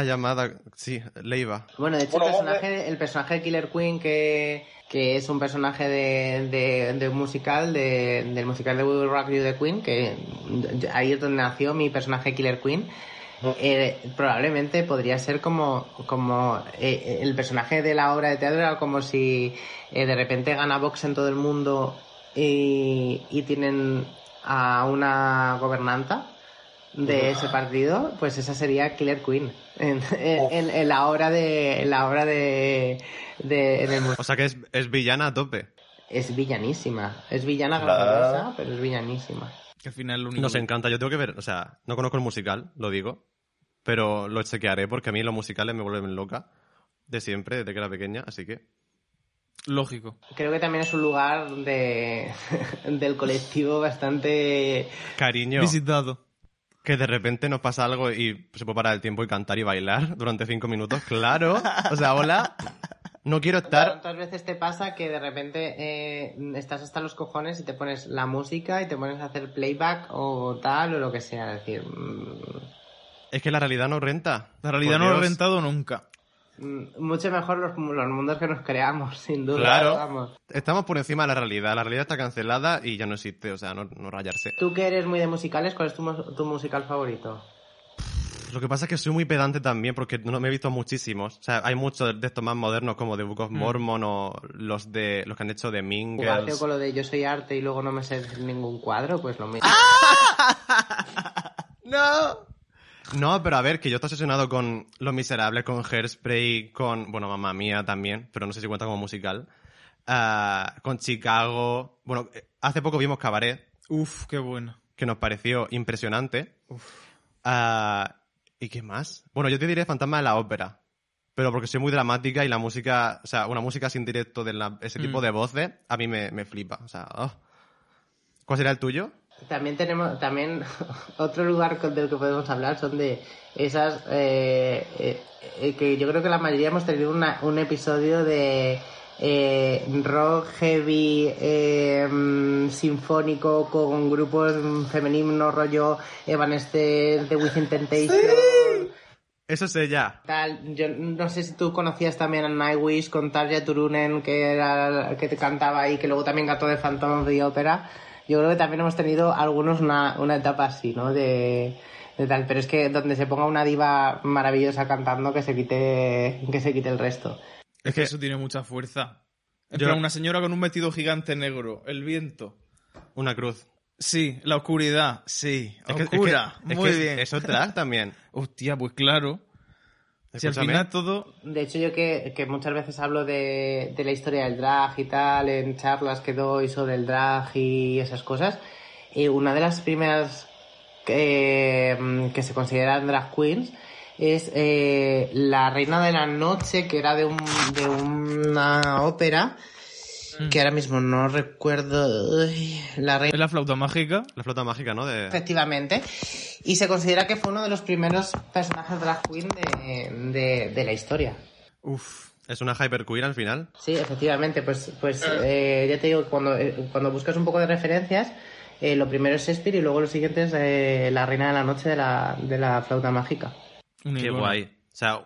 llamada, sí, Leiva. Bueno, de hecho, Bueno, el, personaje, el personaje de Killer Queen, que, que es un personaje de, de, de un musical, de, del musical de We Will Rock You the Queen, que ahí es donde nació mi personaje Killer Queen. eh, probablemente podría ser como, como eh, el personaje de la obra de teatro era como si eh, de repente gana Vox en todo el mundo y, y tienen a una gobernanta de ese partido, pues esa sería Killer Queen en, en- en- en la obra de en la obra de, de en el mu- O sea que es, es villana a tope. es villanísima, es villana graciosa, pero es villanísima. Que al final lo único Nos encanta. Yo tengo que ver, o sea, no conozco el musical, lo digo. Pero lo chequearé porque a mí los musicales me vuelven loca. De siempre, desde que era pequeña, así que. Lógico. Creo que también es un lugar de del colectivo bastante Cariño. Visitado. Que de repente nos pasa algo y se puede parar el tiempo y cantar y bailar durante cinco minutos. Claro. O sea, hola. No quiero estar. ¿Cuántas veces te pasa que de repente eh, estás hasta los cojones y te pones la música y te pones a hacer playback o tal o lo que sea? Es decir, mm, Es que la realidad no renta. La realidad Por no lo ha rentado nunca. Mm, mucho mejor los, los mundos que nos creamos, sin duda. Claro. Vamos. Estamos por encima de la realidad. La realidad está cancelada y ya no existe. O sea, no, no rayarse. Tú que eres muy de musicales, ¿cuál es tu, tu musical favorito? Lo que pasa es que soy muy pedante también porque no me he visto muchísimos. O sea, hay muchos de estos más modernos como The Book of Mormon o los de los que han hecho de Girls. con lo de yo soy arte y luego no me sé ningún cuadro, pues lo mismo. ¡No! No, pero a ver, que yo estoy obsesionado con Los Miserables, con Hairspray, con, bueno, Mamma Mía también, pero no sé si cuenta como musical. Ah, con Chicago. Bueno, hace poco vimos Cabaret, Uf, qué bueno. que nos pareció impresionante. Ah, ¿Y qué más? Bueno, yo te diré Fantasma de la Ópera. Pero porque soy muy dramática y la música, o sea, una música sin directo de la- ese tipo Mm. de voces, a mí me, me flipa. O sea, oh. ¿cuál será el tuyo? También tenemos, también otro lugar del que podemos hablar son de esas eh, eh, eh, que yo creo que la mayoría hemos tenido una- un episodio de eh, rock heavy eh, mm, sinfónico con grupos femeninos rollo Evanescence, The Within Temptation. Eso sé ya. Tal, yo no sé si tú conocías también a Nightwish con Tarja Turunen que era que te cantaba y que luego también cantó de Phantom of the Opera. Yo creo que también hemos tenido algunos una, una etapa así, ¿no? De, de tal, pero es que donde se ponga una diva maravillosa cantando que se quite que se quite el resto. Es que eso tiene mucha fuerza. Yo- una señora con un vestido gigante negro, el viento. Una cruz. Sí, la oscuridad, sí. Es que- es Oscura, que- es muy que bien. Eso es drag también. Hostia, pues claro. Si al Escúchame. final todo... De hecho, yo que, que muchas veces hablo de, de la historia del drag y tal, en charlas que doy sobre el drag y esas cosas, eh, una de las primeras que, mm, que se consideran drag queens es eh, la Reina de la Noche, que era de, un, de una ópera, que ahora mismo no recuerdo. uy, la Reina Es la flauta mágica. La flota mágica, ¿no? De... Efectivamente. Y se considera que fue uno de los primeros personajes drag queen de, de, de la historia. Uf. Es una hyper queer al final. Sí, efectivamente. Pues, pues eh, ya te digo, cuando, eh, cuando buscas un poco de referencias, eh, lo primero es Shakespeare y luego lo siguiente es eh, La Reina de la Noche de la, de la flauta mágica. Qué guay. O sea,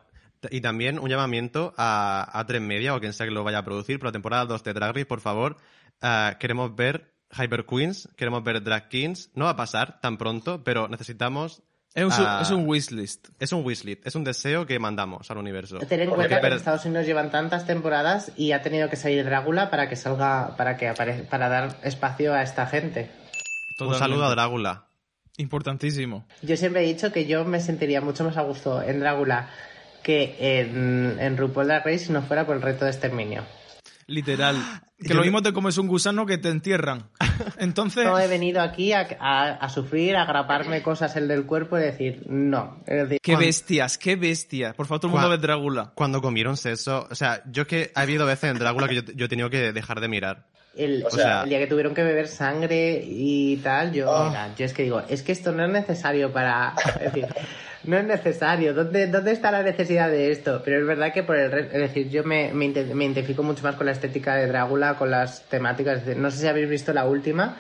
y también un llamamiento a, a Tres Media o quien sea que lo vaya a producir, pero la temporada 2 de Drag Race, por favor, eh, queremos ver Hyper Queens, queremos ver Drag Kings. No va a pasar tan pronto, pero necesitamos... Es un, ah, es un wishlist. es un wishlist, es un deseo que mandamos al universo. Ten en Porque cuenta que en Estados Unidos llevan tantas temporadas y ha tenido que salir Drácula para que salga, para que apare- para dar espacio a esta gente. Un Totalmente. saludo a Drácula. Importantísimo. Yo siempre he dicho que yo me sentiría mucho más a gusto en Drácula que en, en RuPaul Drag Race si no fuera por el reto de exterminio. Literal. Que Yo lo mismo te comes un gusano que te entierran. Entonces, No he venido aquí a, a- a sufrir, a agraparme cosas el del cuerpo y decir no. Es decir, qué bestias, qué bestias. Por favor, todo el mundo ve Drácula. Cuando comieron sexo, o sea, yo es que ha habido veces en Drácula que yo, yo he tenido que dejar de mirar. el, o sea- el día que tuvieron que beber sangre y tal, yo, Oh. mira, yo es que digo, es que esto no es necesario para... Es decir, no es necesario. ¿Dónde, ¿Dónde está la necesidad de esto? Pero es verdad que por el... Es decir, yo me, me, me identifico mucho más con la estética de Drácula, con las temáticas. No sé si habéis visto la última,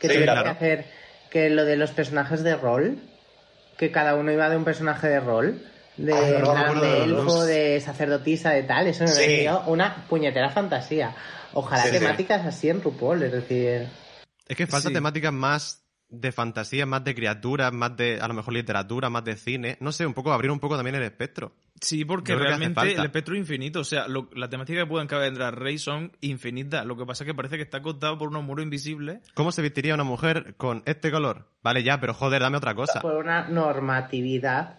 que Sí, tuvieron claro. que hacer que lo de los personajes de rol, que cada uno iba de un personaje de rol. De, Ay, no plan, elfo, de sacerdotisa, de tal, eso me Sí. una puñetera fantasía. Ojalá Sí, sí. temáticas así en RuPaul, es decir... Es que falta Sí. temáticas más de fantasía, más de criaturas, más de, a lo mejor, literatura, más de cine. No sé, un poco, abrir un poco también el espectro. Sí, porque realmente el espectro es infinito. O sea, lo- la temática que pueden caber en Drag Race son infinitas. Lo que pasa es que parece que está acotado por unos muros invisibles. ¿Cómo se vestiría una mujer con este color? Vale, ya, pero joder, dame otra cosa. por una normatividad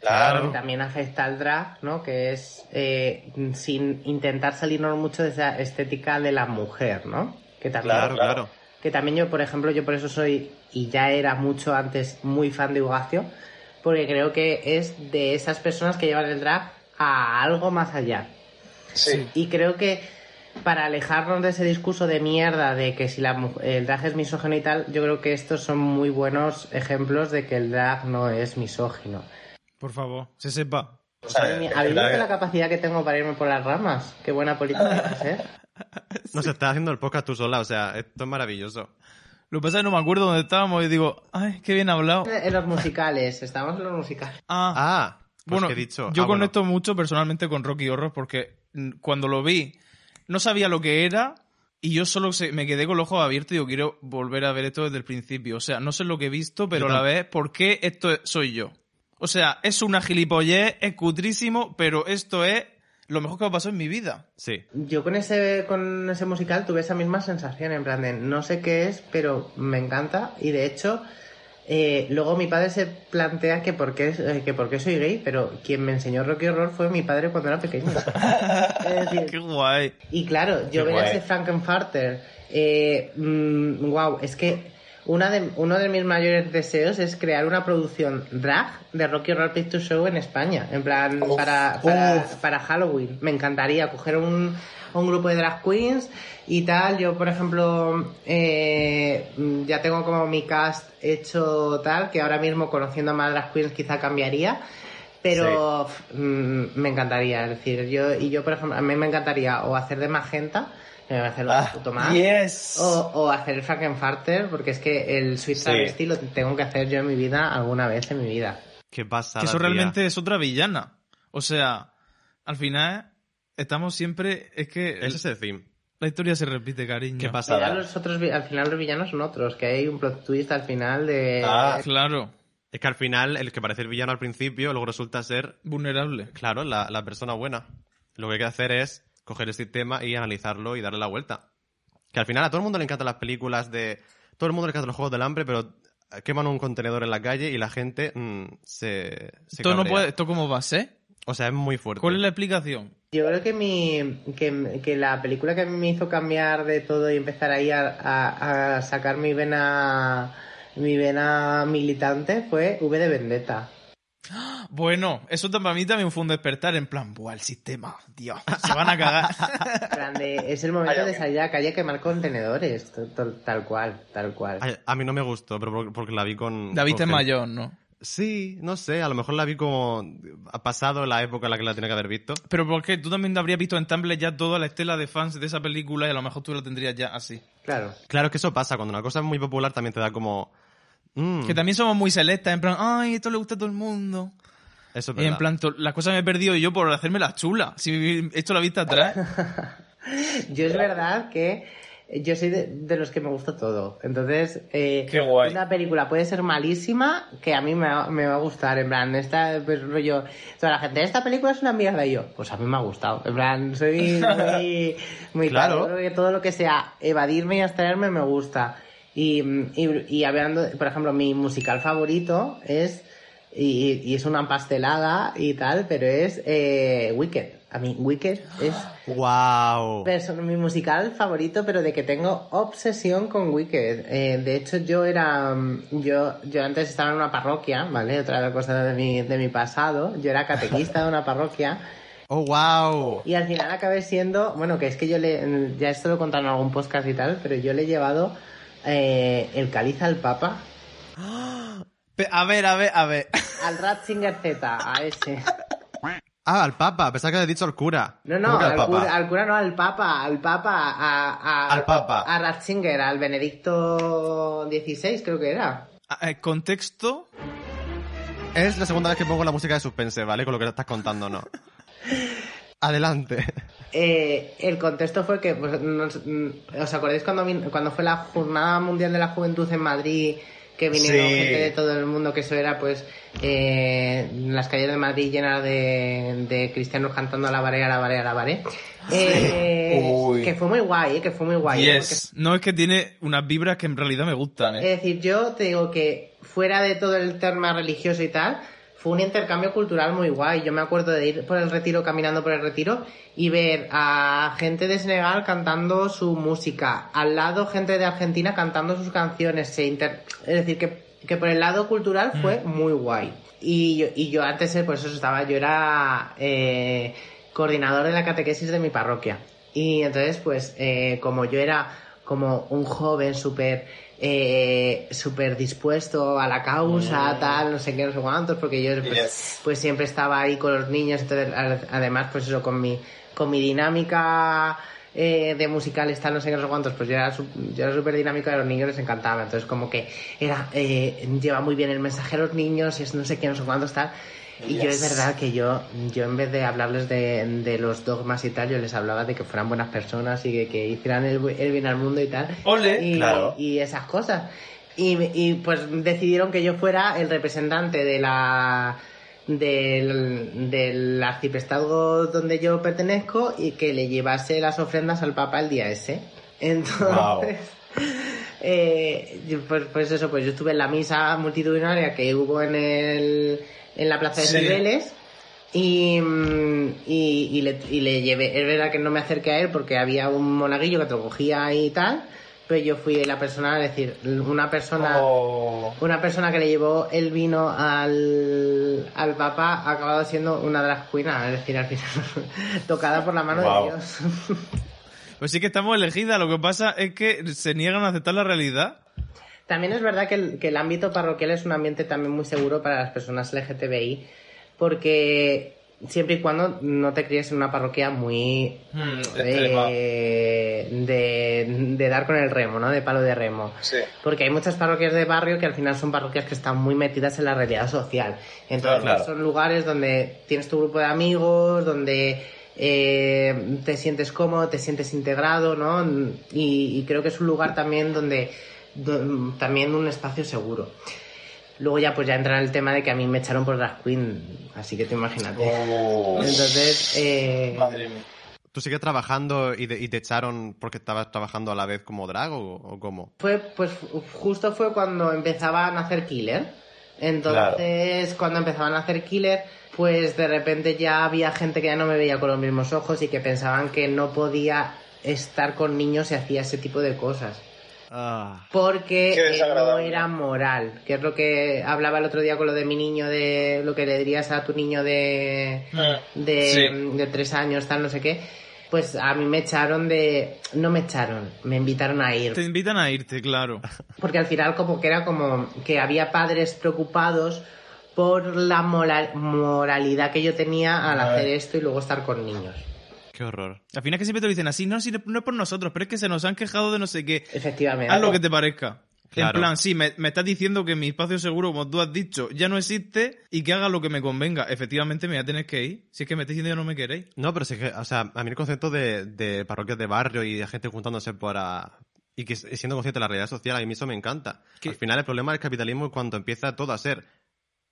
Claro. que también afecta al drag, ¿no? Que es eh, sin intentar salirnos mucho de esa estética de la mujer, ¿no? Que también, Claro, Claro, claro. Que también yo, por ejemplo, yo por eso soy, y ya era mucho antes, muy fan de Ugacio, porque creo que es de esas personas que llevan el drag a algo más allá. Sí. Y creo que para alejarnos de ese discurso de mierda de que si la, el drag es misógino y tal, yo creo que estos son muy buenos ejemplos de que el drag no es misógino. Por favor, se sepa. O sea, Madre mía, el ¿Habéis drag- visto la capacidad que tengo para irme por las ramas? Qué buena política es, ¿eh? No se está haciendo el podcast tú sola, o sea, esto es maravilloso. Lo que pasa es que no me acuerdo dónde estábamos y digo, ay, qué bien hablado. En los musicales, estamos en los musicales. Ah, Ah, pues bueno, que he dicho. yo Ah, bueno. conecto mucho personalmente con Rocky Horror porque mm, cuando lo vi no sabía lo que era y yo solo se- me quedé con los ojos abiertos y digo, quiero volver a ver esto desde el principio. O sea, no sé lo que he visto, pero a la vez, ¿por qué esto es- soy yo? O sea, es una gilipollez, es cutrísimo, pero esto es lo mejor que me pasó en mi vida. Sí. Yo con ese, con ese musical tuve esa misma sensación, en plan de no sé qué es, pero me encanta. Y de hecho, eh, luego mi padre se plantea que por, qué, eh, que por qué soy gay, pero quien me enseñó Rocky Horror fue mi padre cuando era pequeño. Es decir, Qué guay. Y claro, yo Qué veía guay. ese Frankenfarter. Eh, wow, es que una de, uno de mis mayores deseos es crear una producción drag de Rocky Horror Picture Show en España. En plan, para, para, para Halloween. Me encantaría coger un, un grupo de drag queens y tal. Yo, por ejemplo, eh, ya tengo como mi cast hecho tal, que ahora mismo conociendo a más drag queens quizá cambiaría. Pero mm, me encantaría, es decir, yo y yo por ejemplo, a mí me encantaría o hacer de magenta, que me parece lo Ah, puto más, yes. o, o hacer el Frankenfarter, porque es que el Sí. Travesty lo tengo que hacer yo en mi vida alguna vez en mi vida. ¿Qué pasa? Que eso realmente es otra villana. O sea, al final estamos siempre... Es que Ese es el theme. la historia se repite, cariño. ¿Qué pasa? al final los villanos son otros, que hay un plot twist al final de... Ah. Claro, Es que al final, el que parece el villano al principio, luego resulta ser, vulnerable. claro, la, la persona buena. Lo que hay que hacer es coger el sistema y analizarlo y darle la vuelta. Que al final a todo el mundo le encantan las películas de... Todo el mundo le encantan los juegos del hambre, pero queman un contenedor en la calle y la gente mm, se, se Esto no puede, ¿Esto cómo va a ser? O sea, es muy fuerte. ¿Cuál es la explicación? Yo creo que mi que, que la película que me hizo cambiar de todo y empezar ahí a, a, a sacar mi vena mi vena militante fue V de Vendetta. Bueno, eso para mí también fue un despertar en plan, buah, el sistema, Dios, se van a cagar. En plan de- es el momento Ay, de salir a la calle a quemar contenedores, tal cual, tal cual. Ay, a mí no me gustó, pero por- porque la vi con... Con es gente. mayor, ¿no? Sí, no sé, a lo mejor la vi como... Ha pasado la época en la que la tenía que haber visto. Pero porque tú también habrías visto en Tumblr ya toda la estela de fans de esa película y a lo mejor tú la tendrías ya así. Claro. Claro que eso pasa, cuando una cosa es muy popular también te da como... mm, Que también somos muy selectas, en plan, ay, esto le gusta a todo el mundo. Eso es Y en verdad. plan, las cosas me he perdido yo por hacerme las chulas. Si esto la vista atrás. Yo es verdad que yo soy de, de los que me gusta todo. Entonces, eh, Qué guay. una película puede ser malísima que a mí me va, me va a gustar. En plan, esta, pues rollo, toda la gente, esta película es una mierda. Y yo, pues a mí me ha gustado. En plan, soy muy, muy Claro. tal. Yo creo que todo lo que sea evadirme y abstraerme me gusta. Y, y, y hablando, por ejemplo, mi musical favorito es, y, y es una pastelada y tal, pero es eh, Wicked. A mí, Wicked es ¡Wow! mi musical favorito, pero de que tengo obsesión con Wicked. Eh, de hecho, yo era. mm, Yo, yo antes estaba en una parroquia, ¿vale? Otra cosa de mi, de mi pasado. Yo era catequista de una parroquia. ¡Oh, wow! Y al final acabé siendo. Bueno, que es que yo le. Ya esto lo he contado en algún podcast y tal, pero yo le he llevado eh, el cáliz al Papa. A ver, a ver, a ver. Al Ratzinger Z, a ese. Ah, al Papa, pensaba que había dicho al cura. No, ¿Cómo no, al cura, al cura no, al Papa, al Papa, a, a- Al Papa. a Ratzinger, al Benedicto XVI, creo que era. Ah, eh, Contexto. Es la segunda vez que pongo la música de suspense, ¿vale? Con lo que estás contando, ¿no? Adelante. Eh, el contexto fue que, pues, nos- mm, ¿os acordáis cuando, vin- cuando fue la Jornada Mundial de la Juventud en Madrid? Que vinieron Sí. gente de todo el mundo, que eso era, pues, eh, las calles de Madrid llenas de, de cristianos cantando a la a la a la Eh, Uy. que fue muy guay, eh, que fue muy guay. eh, Yes. No, es que tiene unas vibras que en realidad me gustan, ¿eh? es decir, yo te digo que fuera de todo el tema religioso y tal, fue un intercambio cultural muy guay. Yo me acuerdo de ir por el retiro, caminando por el retiro, y ver a gente de Senegal cantando su música. Al lado, gente de Argentina cantando sus canciones. Se inter- Es decir, que, que por el lado cultural fue muy guay. Y yo, y yo antes, eh, pues eso estaba, yo era eh, coordinador de la catequesis de mi parroquia. Y entonces, pues, eh, como yo era como un joven súper eh, súper dispuesto a la causa, tal, no sé qué, no sé cuántos, porque yo pues, Yes. pues siempre estaba ahí con los niños, entonces además pues eso con mi con mi dinámica eh, de musicales tal no sé qué no sé cuántos pues yo era yo era súper dinámico y a los niños les encantaba entonces como que era eh, lleva muy bien el mensaje a los niños es no sé qué no sé cuántos tal y yo es verdad que yo yo en vez de hablarles de, de los dogmas y tal yo les hablaba de que fueran buenas personas y que, que hicieran el, bu- el bien al mundo y tal Ole. y, claro. y esas cosas. Y, y, pues decidieron que yo fuera el representante de la del, del arciprestazgo donde yo pertenezco y que le llevase las ofrendas al Papa el día ese. Entonces, eh, pues, pues eso, pues yo estuve en la misa multitudinaria que hubo en el en la plaza de Sí. Cibeles y, mm, y, y le, y le llevé, es verdad que no me acerqué a él porque había un monaguillo que te lo cogía y tal, pero yo fui la persona, es decir, una persona, Oh. una persona que le llevó el vino al, al papá ha acabado siendo una drag queen, es decir, al final, tocada por la mano Wow. de Dios. Pues sí que estamos elegidas, lo que pasa es que se niegan a aceptar la realidad. También es verdad que el, que el ámbito parroquial es un ambiente también muy seguro para las personas LGTBI, porque siempre y cuando no te críes en una parroquia muy eh, de, de dar con el remo, ¿no? De palo de remo. Sí. Porque hay muchas parroquias de barrio que al final son parroquias que están muy metidas en la realidad social. Entonces Claro. son lugares donde tienes tu grupo de amigos, donde eh, te sientes cómodo, te sientes integrado, ¿no? Y, y creo que es un lugar también donde, do- también un espacio seguro. Luego ya pues ya entra el tema de que a mí me echaron por drag queen, así que te imagínate. Oh. Entonces, eh, Madre mía. ¿Tú sigues trabajando y, de- y te echaron porque estabas trabajando a la vez como drag o, o cómo? Fue, pues justo fue cuando empezaba a nacer Killer. Entonces, cuando empezaban a hacer killer, pues de repente ya había gente que ya no me veía con los mismos ojos y que pensaban que no podía estar con niños si hacía ese tipo de cosas. Ah, Porque eh, no era moral, que es lo que hablaba el otro día con lo de mi niño, de lo que le dirías a tu niño de, de, Sí. de tres años, tal, no sé qué. Pues a mí me echaron de... No me echaron, me invitaron a ir. Te invitan a irte, claro. Porque al final como que era como que había padres preocupados por la moral- moralidad que yo tenía al Ah. hacer esto y luego estar con niños. Qué horror. Al final es que siempre te lo dicen así, no, si no no es por nosotros, pero es que se nos han quejado de no sé qué. Efectivamente. Haz lo que te parezca. Claro. En plan, sí, me, me estás diciendo que mi espacio seguro, como tú has dicho, ya no existe y que haga lo que me convenga. Efectivamente, me voy a tener que ir. Si es que me estáis diciendo que no me queréis. No, pero sí que, o sea, a mí el concepto de, de parroquias de barrio y de gente juntándose para... Y que siendo consciente de la realidad social, a mí eso me encanta. ¿Qué? Al final el problema del capitalismo es cuando empieza todo a ser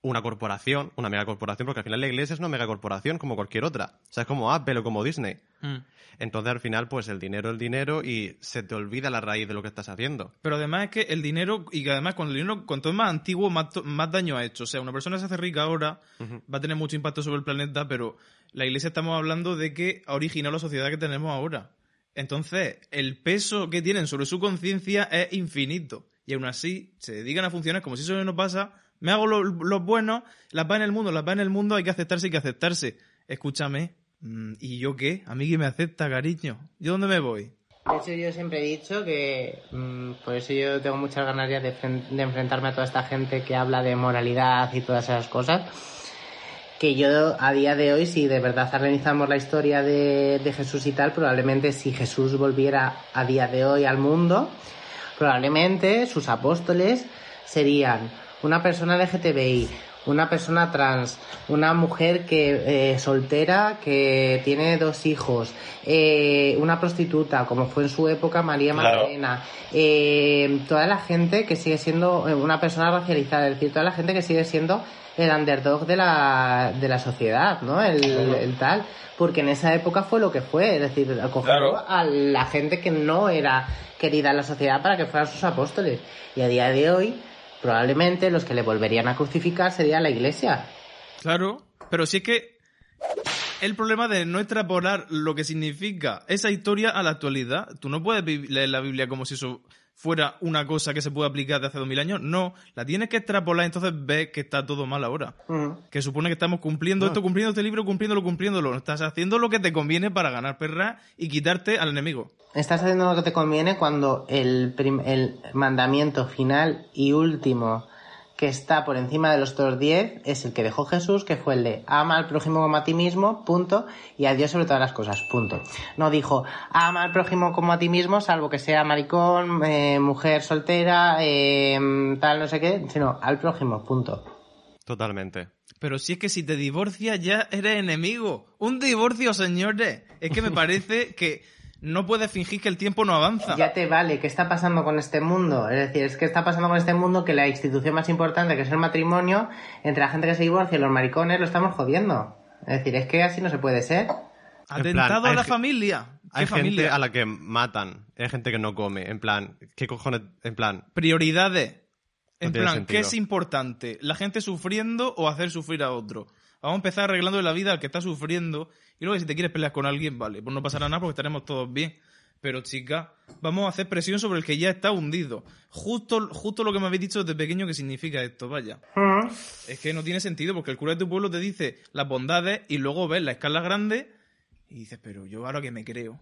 una corporación, una megacorporación, porque al final la iglesia es una megacorporación como cualquier otra. O sea, es como Apple o como Disney. Mm. Entonces al final, pues el dinero es el dinero y se te olvida la raíz de lo que estás haciendo. Pero además es que el dinero, y que además cuando el dinero, cuanto es más antiguo, más, más daño ha hecho. O sea, una persona se hace rica ahora, va a tener mucho impacto sobre el planeta, pero la iglesia estamos hablando de que ha originado la sociedad que tenemos ahora. Entonces, el peso que tienen sobre su conciencia es infinito. Y aún así, se dedican a funcionar como si eso no pasa. Me hago lo- los buenos, las va en el mundo, las va en el mundo, hay que aceptarse, hay que aceptarse. Escúchame, mm, ¿y yo qué? ¿A mí que me acepta, cariño? ¿Yo dónde me voy? De hecho, yo siempre he dicho que mm, por eso yo tengo muchas ganas de, de enfrentarme a toda esta gente que habla de moralidad y todas esas cosas. Que yo a día de hoy, si de verdad analizamos la historia de, de Jesús y tal, probablemente si Jesús volviera a día de hoy al mundo, probablemente sus apóstoles serían una persona LGTBI, una persona trans, una mujer que eh, soltera que tiene dos hijos, eh, una prostituta, como fue en su época María Claro. Magdalena, eh, toda la gente que sigue siendo eh, una persona racializada, es decir, toda la gente que sigue siendo el underdog de la, de la sociedad, ¿no? El, el tal, porque en esa época fue lo que fue, es decir, acogió Claro. a la gente que no era querida en la sociedad para que fueran sus apóstoles. Y a día de hoy, probablemente los que le volverían a crucificar sería la iglesia. Claro, pero es que el problema de no extrapolar lo que significa esa historia a la actualidad, tú no puedes leer la Biblia como si eso fuera una cosa que se puede aplicar de hace dos mil años, no, la tienes que extrapolar, entonces ves que está todo mal ahora. Que supone que estamos cumpliendo No. esto, cumpliendo este libro, cumpliéndolo, cumpliéndolo. Estás haciendo lo que te conviene para ganar perra y quitarte al enemigo. Estás haciendo lo que te conviene cuando el, el mandamiento final y último que está por encima de los otros diez es el que dejó Jesús, que fue el de ama al prójimo como a ti mismo, punto, y a Dios sobre todas las cosas, punto. No dijo ama al prójimo como a ti mismo, salvo que sea maricón, eh, mujer soltera, eh, tal, no sé qué, sino al prójimo, punto. Totalmente. Pero si es que si te divorcias ya eres enemigo. Un divorcio, señores. Es que me parece que no puedes fingir que el tiempo no avanza. Ya te vale, ¿qué está pasando con este mundo? Es decir, es que está pasando con este mundo que la institución más importante, que es el matrimonio, entre la gente que se divorcia y los maricones, lo estamos jodiendo. Es decir, es que así no se puede ser. Atentado a la familia. ¿Qué Hay familia? gente a la que matan, hay gente que no come, en plan, ¿qué cojones? En plan, Prioridades. En No plan. ¿qué es importante? ¿La gente sufriendo o hacer sufrir a otro? Vamos a empezar arreglando la vida al que está sufriendo. Y luego, si te quieres pelear con alguien, vale, pues no pasará nada porque estaremos todos bien. Pero, chica, vamos a hacer presión sobre el que ya está hundido. Justo, justo lo que me habéis dicho desde pequeño que significa esto, vaya. Es que no tiene sentido porque el cura de tu pueblo te dice las bondades y luego ves la escala grande y dices, pero yo ahora que me creo.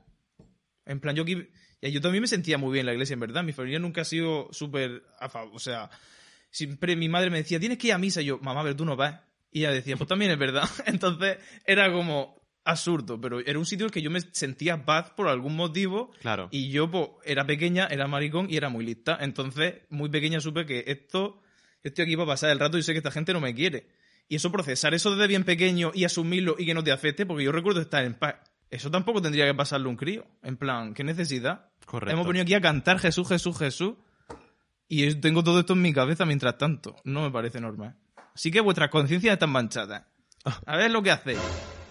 En plan, yo aquí. yo también me sentía muy bien en la iglesia, en verdad. Mi familia nunca ha sido súper. O sea, siempre mi madre me decía, tienes que ir a misa. Y yo, mamá, pero tú no vas. Y ella decía, pues también es verdad. Entonces era como absurdo, pero era un sitio en el que yo me sentía paz por algún motivo. claro. Y yo, pues, era pequeña, era maricón y era muy lista. Entonces, muy pequeña supe que esto, estoy aquí para pasar el rato y sé que esta gente no me quiere. Y eso, procesar eso desde bien pequeño y asumirlo y que no te afecte, porque yo recuerdo estar en paz. Eso tampoco tendría que pasarle a un crío. En plan, ¿qué necesidad? Correcto. Hemos venido aquí a cantar Jesús, Jesús, Jesús. Y tengo todo esto en mi cabeza mientras tanto. No me parece normal. Así que vuestras conciencias están manchadas. A ver lo que hacéis.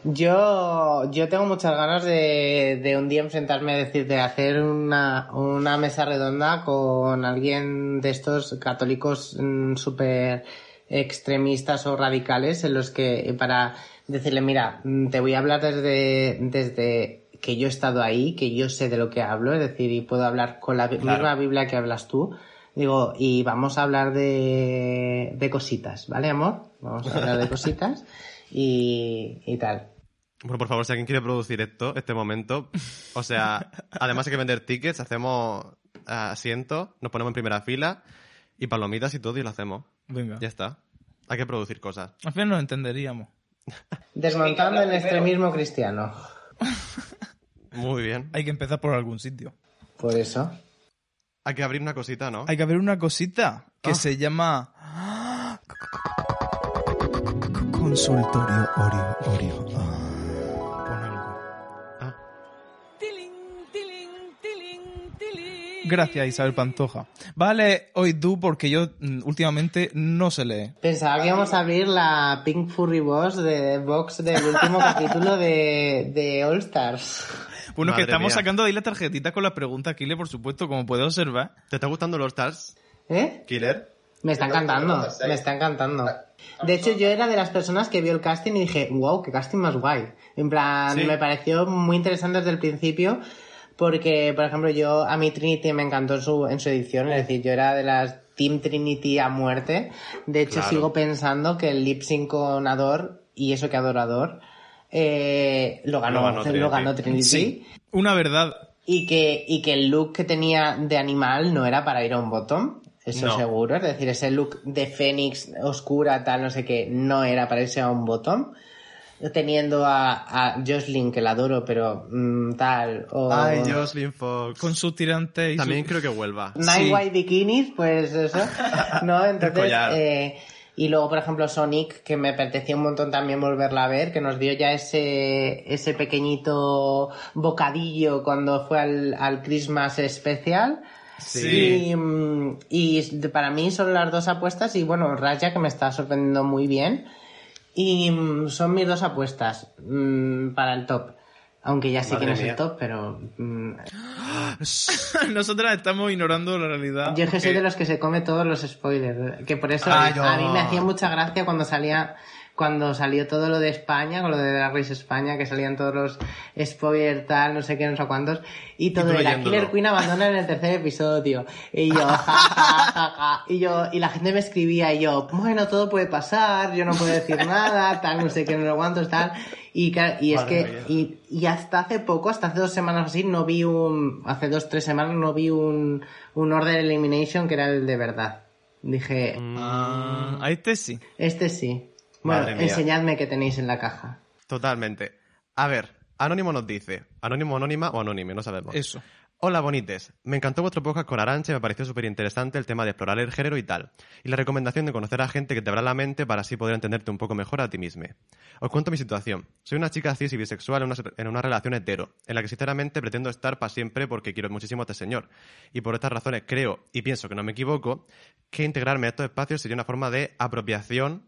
Yo, yo tengo muchas ganas de, de un día enfrentarme a decir, de hacer una, una mesa redonda con alguien de estos católicos mm, súper extremistas o radicales en los que para decirle, mira, mm, te voy a hablar desde, desde que yo he estado ahí, que yo sé de lo que hablo, es decir, y puedo hablar con la misma Biblia que hablas tú. Digo, y vamos a hablar de, de cositas, ¿vale, amor? Vamos a hablar de cositas y, y tal. Bueno, por favor, si alguien quiere producir esto, este momento, o sea, además hay que vender tickets, hacemos eh, asientos, nos ponemos en primera fila y palomitas y todo y lo hacemos. Venga. Ya está. Hay que producir cosas. Al final nos entenderíamos. Desmontando el extremismo cristiano. Muy bien. Hay que empezar por algún sitio. Por eso. Hay que abrir una cosita, ¿no? Hay que abrir una cosita que Ah. se llama Consultorio Oreo Oreo. Ah, pon algo. Ah. Gracias, Isabel Pantoja. Vale, hoy tú porque yo mm, últimamente no se lee. Pensaba que íbamos a abrir la Pink Furry Boss de Vox del último capítulo de, de All Stars. Bueno, que estamos mía. sacando ahí la tarjetita con las preguntas, Kile, por supuesto, como puedes observar. ¿Te está gustando los Stars, ¿Eh? Killer? Me está encantando, me está encantando. De hecho, yo era de las personas que vio el casting y dije, wow, qué casting más guay. En plan, Sí. me pareció muy interesante desde el principio porque, por ejemplo, yo, a mí Trinity me encantó en su, en su edición, es decir, yo era de las Team Trinity a muerte. De hecho, Claro. sigo pensando que el lip sync con Ador, y eso que Adorador, eh, lo ganó, Lo ganó Trinity. lo ganó Trinity. Sí, una verdad. Y que, y que el look que tenía de animal no era para ir a un bottom, eso No. seguro. Es decir, ese look de Fénix oscura, tal, no sé qué, no era para irse a un bottom. Teniendo a, a Jocelyn, que la adoro, pero mm, tal. O Ay, Jocelyn Fox. Con sus tirantes y También su- creo que vuelva. Night Sí. White Bikinis, pues eso. ¿No? Entonces. eh, y luego, por ejemplo, Sonic, que me apetecía un montón también volverla a ver, que nos dio ya ese, ese pequeñito bocadillo cuando fue al, al Christmas especial. Sí. Y, mm, y para mí son las dos apuestas y bueno, Raya que me está sorprendiendo muy bien. Y mm, son mis dos apuestas mm, para el top. Aunque ya sé Madre quién es mía. el top, pero mm, Nosotras estamos ignorando la realidad. yo es que soy que- de los que se come todos los spoilers. Que por eso Ah, a mí me hacía mucha gracia cuando salía cuando salió todo lo de España, con lo de Drag Race España, que salían todos los spoilers, tal, no sé qué, no sé cuántos, y todo tú era. Killer Queen abandona en el tercer episodio. Y yo, ja, ja, ja, ja. Y yo, y la gente me escribía, y yo, bueno, todo puede pasar, yo no puedo decir nada, tal, no sé qué, no sé cuántos, tal. Y, y es Madre que, y, y hasta hace poco, hasta hace dos semanas así, no vi un, hace dos, tres semanas no vi un, un Order Elimination que era el de verdad. Dije, Ah, a este sí. este sí. Bueno, Madre mía. enseñadme qué tenéis en la caja. Totalmente. A ver, Anónimo nos dice. Anónimo, anónima o anónime, no sabemos. Eso. Hola, bonites. Me encantó vuestro podcast con Arancha y me pareció súper interesante el tema de explorar el género y tal. Y la recomendación de conocer a gente que te abra la mente para así poder entenderte un poco mejor a ti mismo. Os cuento mi situación. Soy una chica cis y bisexual en una, en una relación hetero, en la que sinceramente pretendo estar para siempre porque quiero muchísimo a este señor. Y por estas razones creo, y pienso que no me equivoco, que integrarme a estos espacios sería una forma de apropiación,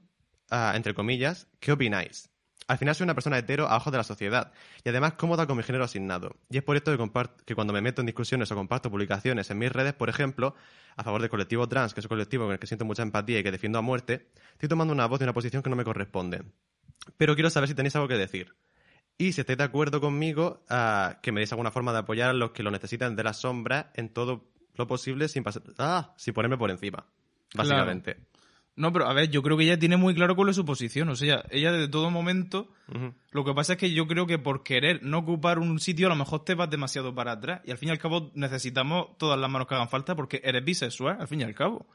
ah, entre comillas. ¿Qué opináis? Al final soy una persona hetero a ojos de la sociedad y además cómoda con mi género asignado. Y es por esto que, que cuando me meto en discusiones o comparto publicaciones en mis redes, por ejemplo, a favor del colectivo trans, que es un colectivo con el que siento mucha empatía y que defiendo a muerte, estoy tomando una voz y una posición que no me corresponde. Pero quiero saber si tenéis algo que decir. Y si estáis de acuerdo conmigo, ah, que me deis alguna forma de apoyar a los que lo necesitan de las sombras en todo lo posible sin, ah, sin ponerme por encima. Básicamente. No, pero a ver, yo creo que ella tiene muy claro cuál es su posición. O sea, ella desde todo momento. Lo que pasa es que yo creo que por querer no ocupar un sitio, a lo mejor te vas demasiado para atrás. Y al fin y al cabo necesitamos todas las manos que hagan falta porque eres bisexual, al fin y al cabo.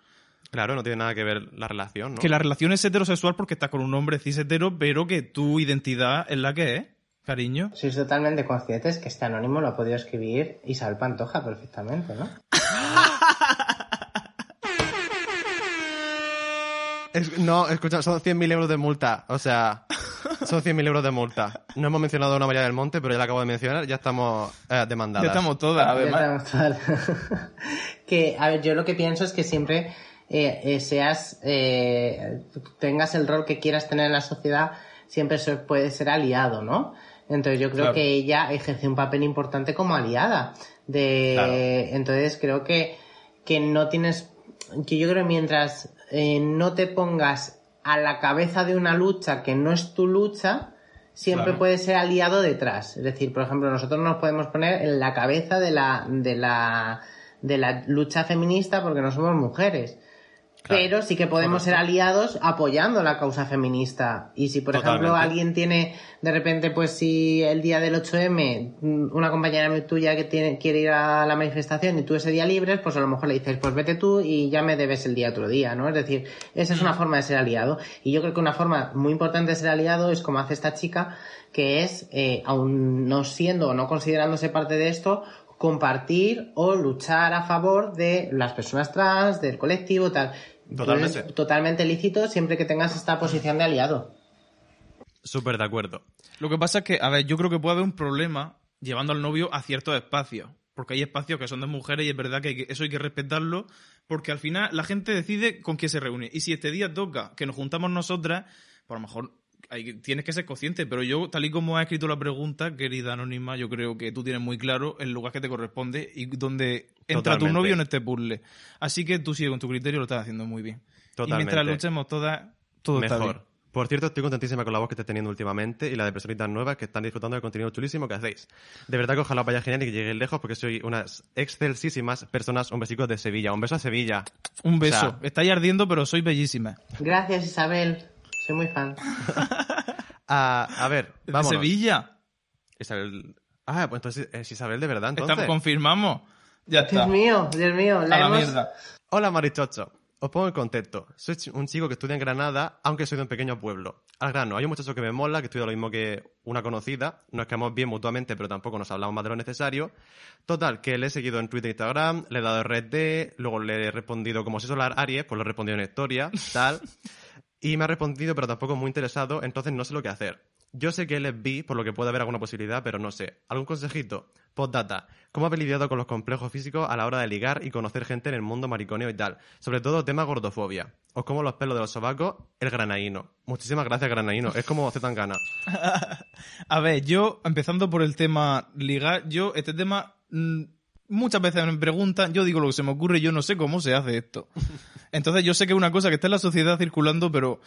Claro, no tiene nada que ver la relación, ¿no? Que la relación es heterosexual porque estás con un hombre cis hetero, pero que tu identidad es la que es, cariño. Sois totalmente conscientes que este anónimo lo ha podido escribir Isabel Pantoja perfectamente, ¿no? Es- no, escucha, son 100.000 euros de multa. O sea, son 100.000 euros de multa. No hemos mencionado a una María del Monte, pero ya la acabo de mencionar. Ya estamos eh, demandadas. Ya estamos todas, Ya además. estamos todas. que, a ver, yo lo que pienso es que siempre eh, eh, seas, eh, tengas el rol que quieras tener en la sociedad, siempre se puede ser aliado, ¿no? Entonces yo creo Claro. que ella ejerce un papel importante como aliada. De, Claro. entonces creo que, que no tienes, que yo creo que mientras eh, no te pongas a la cabeza de una lucha que no es tu lucha, siempre Claro. puedes ser aliado detrás. Es decir, por ejemplo, nosotros nos podemos poner en la cabeza de la, de la, de la lucha feminista porque no somos mujeres. Claro, Pero sí que podemos ser aliados apoyando la causa feminista. Y si, por ejemplo, alguien tiene, de repente, pues si el día del 8M, mm, una compañera tuya que tiene, quiere ir a la manifestación y tú ese día libres, pues a lo mejor le dices, pues vete tú y ya me debes el día otro día, ¿no? Es decir, esa es una forma de ser aliado. Y yo creo que una forma muy importante de ser aliado es como hace esta chica, que es, eh, aún no siendo o no considerándose parte de esto, compartir o luchar a favor de las personas trans, del colectivo, tal. Totalmente. Es totalmente lícito siempre que tengas esta posición de aliado. Súper de acuerdo. Lo que pasa es que, a ver, yo creo que puede haber un problema llevando al novio a ciertos espacios. Porque hay espacios que son de mujeres y es verdad que, hay que- eso hay que respetarlo. Porque al final la gente decide con quién se reúne. Y si este día toca que nos juntamos nosotras, pues a lo mejor hay tienes que ser consciente. Pero yo, tal y como ha escrito la pregunta, querida Anónima, yo creo que tú tienes muy claro el lugar que te corresponde y donde entra tu novio en este puzzle. Así que tú sigue con tu criterio, lo estás haciendo muy bien. Y Totalmente. mientras luchemos todas, todo está bien. Mejor. Por cierto, estoy contentísima con la voz que estés teniendo últimamente y la de personitas nuevas que están disfrutando del contenido chulísimo que hacéis. De verdad que ojalá vaya genial y que lleguéis lejos porque soy unas excelsísimas personas. Un besico de Sevilla. Un beso a Sevilla. Un beso. O sea- Estáis ardiendo, pero sois bellísima. Gracias, Isabel. Soy muy fan. Ah, a ver, ¿De vamos. Sevilla? Isabel. Ah, pues entonces es Isabel de verdad, entonces. confirmamos. Ya está. Dios mío, Dios mío. A La la hemos- mierda. Hola, Marichocho. Os pongo en contexto. Soy un chico que estudia en Granada, aunque soy de un pequeño pueblo. Al grano, hay un muchacho que me mola, que estudia lo mismo que una conocida. Nos quedamos bien mutuamente, pero tampoco nos hablamos más de lo necesario. Total, que le he seguido en Twitter e Instagram, le he dado RD, luego le he respondido como si solar Aries, pues lo he respondido en historia, tal. Y me ha respondido, pero tampoco muy interesado, entonces no sé lo que hacer. Yo sé que él es bi, por lo que puede haber alguna posibilidad, pero no sé. ¿Algún consejito? Postdata. ¿Cómo habéis lidiado con los complejos físicos a la hora de ligar y conocer gente en el mundo mariconeo y tal? Sobre todo tema gordofobia. Os como los pelos de los sobacos, el granaíno. Muchísimas gracias, granaíno. Es como Zetangana. A ver, yo, empezando por el tema ligar, yo, este tema, mm, muchas veces me preguntan, yo digo lo que se me ocurre, yo no sé cómo se hace esto. Entonces yo sé que es una cosa que está en la sociedad circulando, pero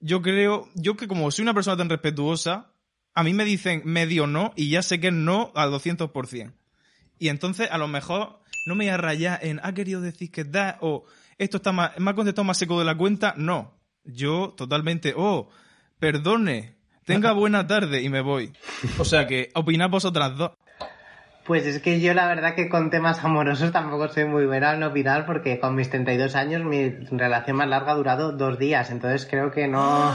yo creo, yo que como soy una persona tan respetuosa, a mí me dicen medio no y ya sé que es no al 200%. Y entonces a lo mejor no me voy a rayar en, ha querido decir que da, o esto está más, me ha contestado más seco de la cuenta. No. Yo totalmente, oh, perdone, tenga buena tarde y me voy. O sea que opinad vosotras dos. Pues es que yo la verdad que con temas amorosos tampoco soy muy buena en opinar porque con mis 32 años mi relación más larga ha durado dos días, entonces creo que no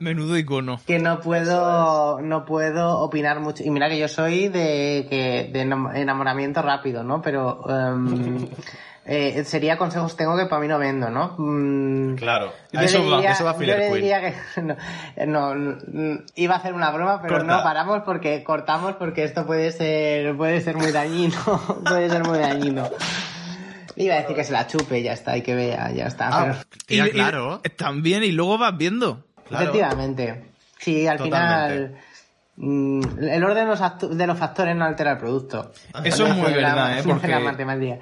Menudo icono. que no puedo no puedo opinar mucho y mira que yo soy de que de enam- enamoramiento rápido, ¿no? Pero em, eh, sería consejos tengo que para mí no vendo, ¿no? Mm, Claro. yo eso le va, diría, eso va yo Filler le Queen. diría que no, no, no, iba a hacer una broma, pero Corta. no paramos porque cortamos porque esto puede ser puede ser muy dañino, puede ser muy dañino. Iba a decir que se la chupe, ya está, y que vea, ya está. Ah, pero- tía, Y- y- claro. también, y luego vas viendo. Claro. Efectivamente. Sí, al Totalmente. final mm, el orden de los, actu- de los factores no altera el producto. Eso es muy verdad, ¿eh? Porque- la matemática.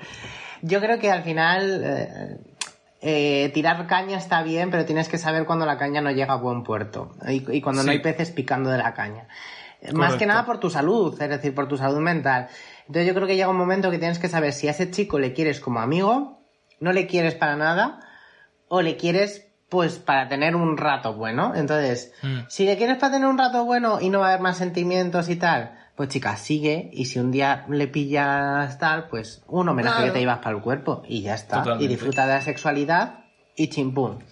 Yo creo que al final eh, eh, tirar caña está bien, pero tienes que saber cuando la caña no llega a buen puerto y, y cuando no hay peces picando de la caña. Más que nada por tu salud, es decir, por tu salud mental. Entonces yo creo que llega un momento que tienes que saber si a ese chico le quieres como amigo, no le quieres para nada, o le quieres pues para tener un rato bueno. Entonces, Mm. si le quieres para tener un rato bueno y no va a haber más sentimientos y tal, pues chica, sigue y si un día le pillas tal, pues un homenaje Claro. que te llevas para el cuerpo y ya está. Totalmente. Y disfruta de la sexualidad y chimpún.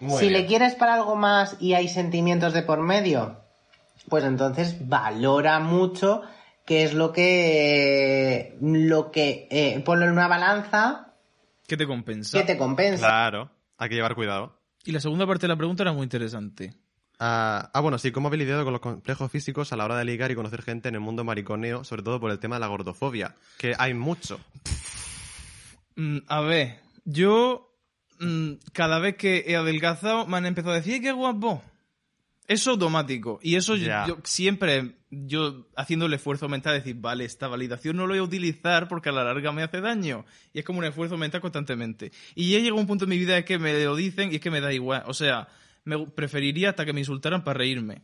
Muy si bien. le quieres para algo más y hay sentimientos de por medio, pues entonces valora mucho qué es lo que lo que eh, ponlo en una balanza ¿Qué te compensa? que te compensa. Claro. Hay que llevar cuidado. Y la segunda parte de la pregunta era muy interesante. Ah, ah, bueno, sí, ¿cómo habéis lidiado con los complejos físicos a la hora de ligar y conocer gente en el mundo mariconeo, sobre todo por el tema de la gordofobia? Que hay mucho. Mm, a ver, yo mm, cada vez que he adelgazado me han empezado a decir, "Ay, qué guapo. Eso automático. Y eso yo, siempre, yo haciendo el esfuerzo mental de decir, vale, esta validación no lo voy a utilizar porque a la larga me hace daño. Y es como un esfuerzo mental constantemente. Y ya llegó un punto en mi vida en que me lo dicen y es que me da igual. O sea, me preferiría hasta que me insultaran para reírme.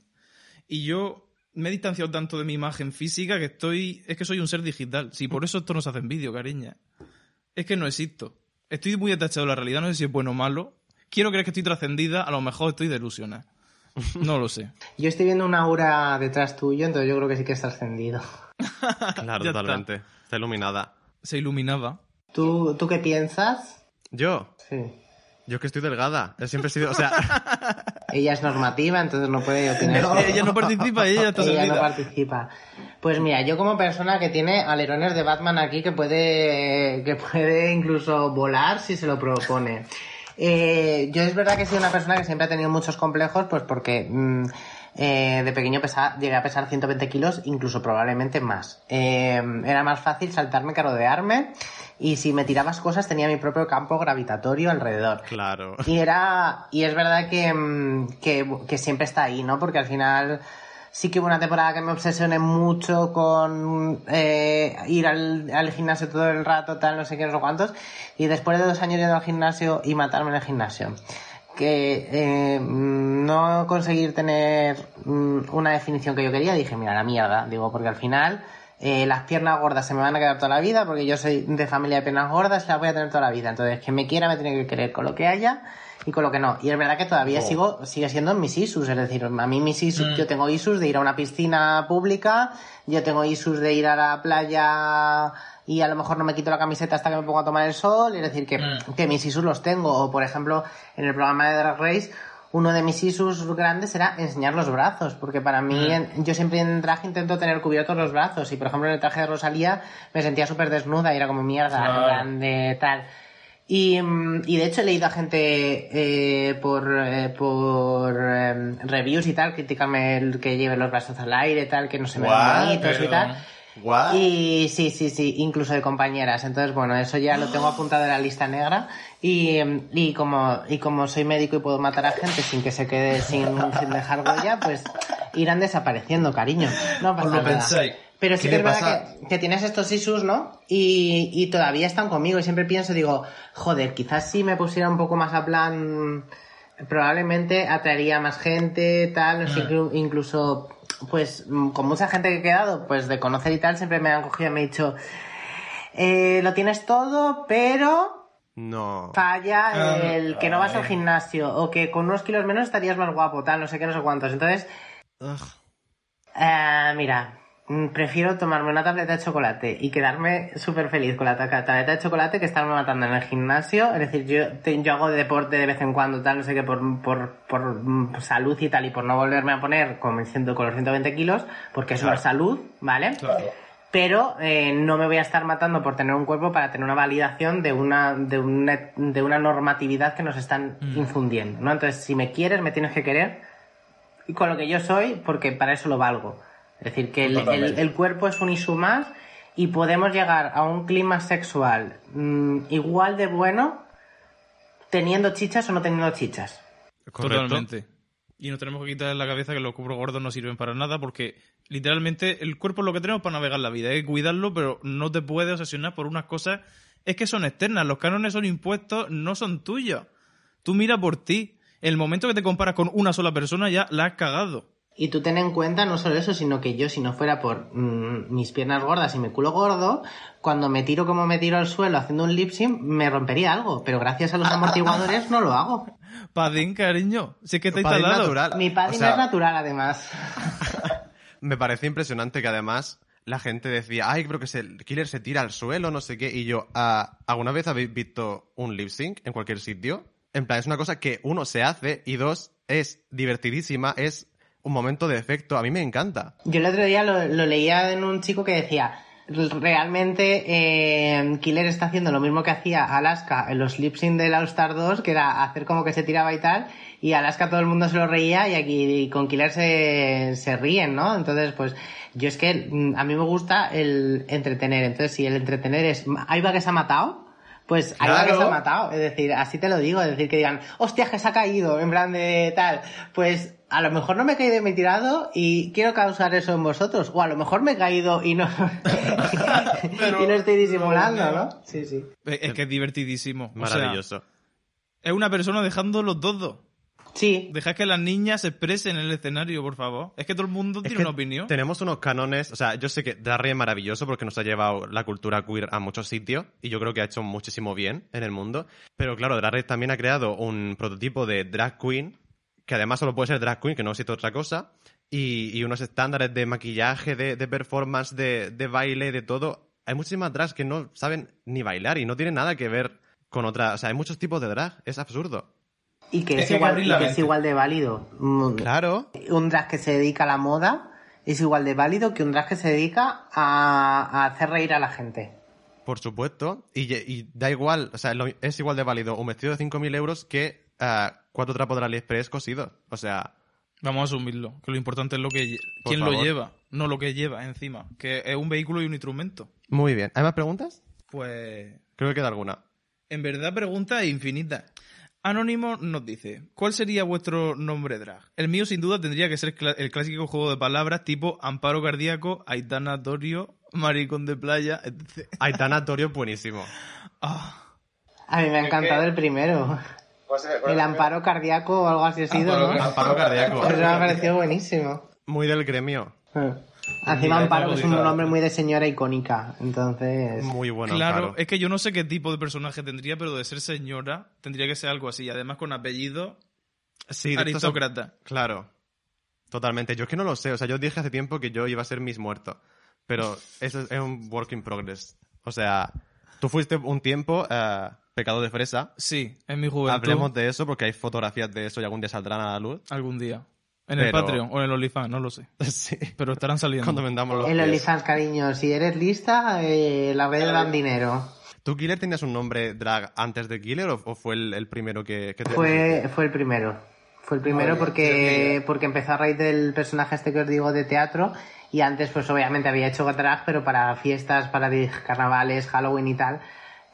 Y yo me he distanciado tanto de mi imagen física que estoy. Es que soy un ser digital. Sí, por eso esto no se hace en vídeo, cariña. Es que no existo. Estoy muy detachado de la realidad, no sé si es bueno o malo. Quiero creer que estoy trascendida, a lo mejor estoy delusionada. No lo sé. Yo estoy viendo una aura detrás tuyo, entonces yo creo que sí que estás trascendido. Claro, Ya está. totalmente. Está iluminada. Se iluminaba. ¿Tú, ¿Tú qué piensas? Yo, Sí. Yo es que estoy delgada. He siempre he sido, o sea, Ella es normativa, entonces no puede opinar. Ella no participa, ella está Ella no participa. Pues mira, yo como persona que tiene alerones de Batman aquí que puede, que puede incluso volar si se lo propone. Eh, yo es verdad que he sido una persona que siempre ha tenido muchos complejos, pues porque mm, eh, de pequeño pesaba, llegué a pesar 120 kilos, incluso probablemente más. Eh, era más fácil saltarme que rodearme y si me tirabas cosas tenía mi propio campo gravitatorio alrededor. claro. Y era, y es verdad que, que, que siempre está ahí, ¿no? Porque al final sí que hubo una temporada que me obsesioné mucho con eh, ir al, al gimnasio todo el rato, tal, no sé qué, no sé cuántos. Y después de dos años yendo al gimnasio y matarme en el gimnasio. Que eh, no conseguir tener mm, una definición que yo quería, dije, mira, la mierda. Digo, porque al final eh, las piernas gordas se me van a quedar toda la vida, porque yo soy de familia de piernas gordas las voy a tener toda la vida. Entonces, quien me quiera me tiene que querer con lo que haya y con lo que no. Y es verdad que todavía sigo, sigue siendo en mis isus, es decir, a mí mis isus, yo tengo isus de ir a una piscina pública, yo tengo isus de ir a la playa y a lo mejor no me quito la camiseta hasta que me pongo a tomar el sol, es decir, que, que mis isus los tengo. O por ejemplo, en el programa de Drag Race, uno de mis isus grandes era enseñar los brazos, porque para mí, en- yo siempre en traje intento tener cubiertos los brazos, y por ejemplo en el traje de Rosalía me sentía súper desnuda y era como mierda, en plan de tal. Y, mm, y de hecho he leído a gente eh, por, eh, por em, reviews y tal, criticarme el que lleve los brazos al aire, tal, que no se me ven bonitos y tal. ¿What? Y sí, sí, sí, incluso de compañeras. Entonces, bueno, eso ya lo tengo apuntado en la lista negra. Y, y como, y como soy médico y puedo matar a gente sin que se quede sin, sin dejar huella, pues irán desapareciendo, cariño. No pasa nada. Pero sí ¿Qué que es le verdad pasa? que, que tienes estos issues, ¿no? Y, y todavía están conmigo y siempre pienso, digo, joder, quizás si me pusiera un poco más a plan, probablemente atraería más gente, tal, no sé, inclu- incluso, pues, con mucha gente que he quedado, pues de conocer y tal, siempre me han cogido y me han dicho, eh, lo tienes todo, pero No. falla el que no vas al ay. gimnasio o que con unos kilos menos estarías más guapo, tal, no sé qué, no sé cuántos. Entonces, eh, mira, prefiero tomarme una tableta de chocolate y quedarme súper feliz con la ta- tableta de chocolate que estarme matando en el gimnasio. Es decir, yo, te- yo hago deporte de vez en cuando, tal, no sé qué, por, por, por mm, salud y tal, y por no volverme a poner con, con los 120 kilos, porque no es salud, ¿vale? Claro. pero eh, no me voy a estar matando por tener un cuerpo para tener una validación de una, de una, de una normatividad que nos están infundiendo, ¿no? Entonces, si me quieres, me tienes que querer con lo que yo soy, porque para eso lo valgo. Es decir, que el, el, Totalmente. el cuerpo es un isu más y podemos llegar a un clima sexual mm, igual de bueno teniendo chichas o no teniendo chichas. Correcto. Totalmente. Y nos tenemos que quitar la cabeza que los cubros gordos no sirven para nada porque literalmente el cuerpo es lo que tenemos para navegar la vida. Hay que cuidarlo, pero no te puedes obsesionar por unas cosas. Es que son externas. Los cánones son impuestos, no son tuyos. Tú mira por ti. El momento que te comparas con una sola persona ya la has cagado. Y tú ten en cuenta no solo eso, sino que yo, si no fuera por mm, mis piernas gordas y mi culo gordo, cuando me tiro como me tiro al suelo haciendo un lip sync, me rompería algo. Pero gracias a los amortiguadores no lo hago. Padín, cariño. Es que está Padín instalado. natural. Mi padding O sea, es natural, además. Me parece impresionante que además la gente decía, ay, creo que se- el killer se tira al suelo, no sé qué. Y yo, ah, ¿alguna vez habéis visto un lip sync en cualquier sitio? En plan, es una cosa que uno se hace y dos, es divertidísima, es un momento de efecto. A mí me encanta. Yo el otro día lo, leía en un chico que decía, realmente eh, Killer está haciendo lo mismo que hacía Alaska en los lip sync del All Star 2, que era hacer como que se tiraba y tal, y Alaska todo el mundo se lo reía y aquí con Killer se, se ríen, ¿no? Entonces, pues yo es que mm, a mí me gusta el entretener, entonces si el entretener es, ahí va que se ha matado, Pues hay una que Claro. se ha matado, es decir, así te lo digo, es decir, que digan, hostias, que se ha caído, en plan de tal. Pues a lo mejor no me he caído y me he tirado y quiero causar eso en vosotros. O a lo mejor me he caído y no, y no estoy disimulando, ¿no? Sí, sí. Es que es divertidísimo. O sea, Maravilloso. es una persona dejando los dos. Sí, Dejad que las niñas se expresen en el escenario, por favor. Es que todo el mundo Es tiene que una opinión. Tenemos unos canones, o sea, yo sé que Darry es maravilloso porque nos ha llevado la cultura queer a muchos sitios y yo creo que ha hecho muchísimo bien en el mundo. Pero claro, Darry también ha creado un prototipo de drag queen que además solo puede ser drag queen, que no existe otra cosa, y, y unos estándares de maquillaje, de, de performance, de, de baile, de todo. Hay muchísimas drags que no saben ni bailar y no tienen nada que ver con otra. O sea, hay muchos tipos de drag, es absurdo. Y que Es que igual, y que es igual de válido. Mm, Claro. Un drag que se dedica a la moda es igual de válido que un drag que se dedica a, a hacer reír a la gente. Por supuesto, y, y da igual, o sea, lo- es igual de válido un vestido de 5.000 euros que ah, cuatro trapos de AliExpress cosidos. O sea, Vamos a asumirlo. Que lo importante es lo que quién lo lleva, no lo que lleva encima. Que es un vehículo y un instrumento. muy bien. ¿Hay más preguntas? Pues Creo que queda alguna. En verdad, pregunta infinita. Anónimo nos dice, ¿cuál sería vuestro nombre drag? El mío sin duda tendría que ser el clásico juego de palabras tipo Amparo Cardíaco, Aitana Torio, Maricón de Playa, etc. Aitana Torio, buenísimo. Ah, A mí me ha encantado el primero. ¿Cuál sería- cuál El amparo cardíaco o algo así ha sido, Amparo ¿no? Amparo cardíaco. Eso me ha parecido buenísimo. Muy del gremio. Encima Amparo que es un nombre muy de señora icónica, entonces... Muy bueno, claro, Amparo. es que yo no sé qué tipo de personaje tendría, pero de ser señora tendría que ser algo así. Además con apellido Sí, son- aristócrata. Claro. Totalmente. Yo es que no lo sé. O sea, yo dije hace tiempo que yo iba a ser Miss Muerto. Pero eso es un work in progress. O sea, tú fuiste un tiempo eh, pecado de fresa. Sí, en mi juventud. Hablemos de eso porque hay fotografías de eso y algún día saldrán a la luz. Algún día. En el Pero- Patreon o en el OnlyFans, no lo sé. sí. Pero estarán saliendo. Cuando vendamos los El pies. OnlyFans, cariño, si eres lista, eh, las redes dan dinero. ¿Tú, Killer, tenías un nombre drag antes de Killer o, o fue el, el primero que, que te Fue, fue el primero. Fue el primero bien, porque, porque empezó a raíz del personaje este que os digo de teatro y antes pues obviamente había hecho drag pero para fiestas, para di- carnavales, Halloween y tal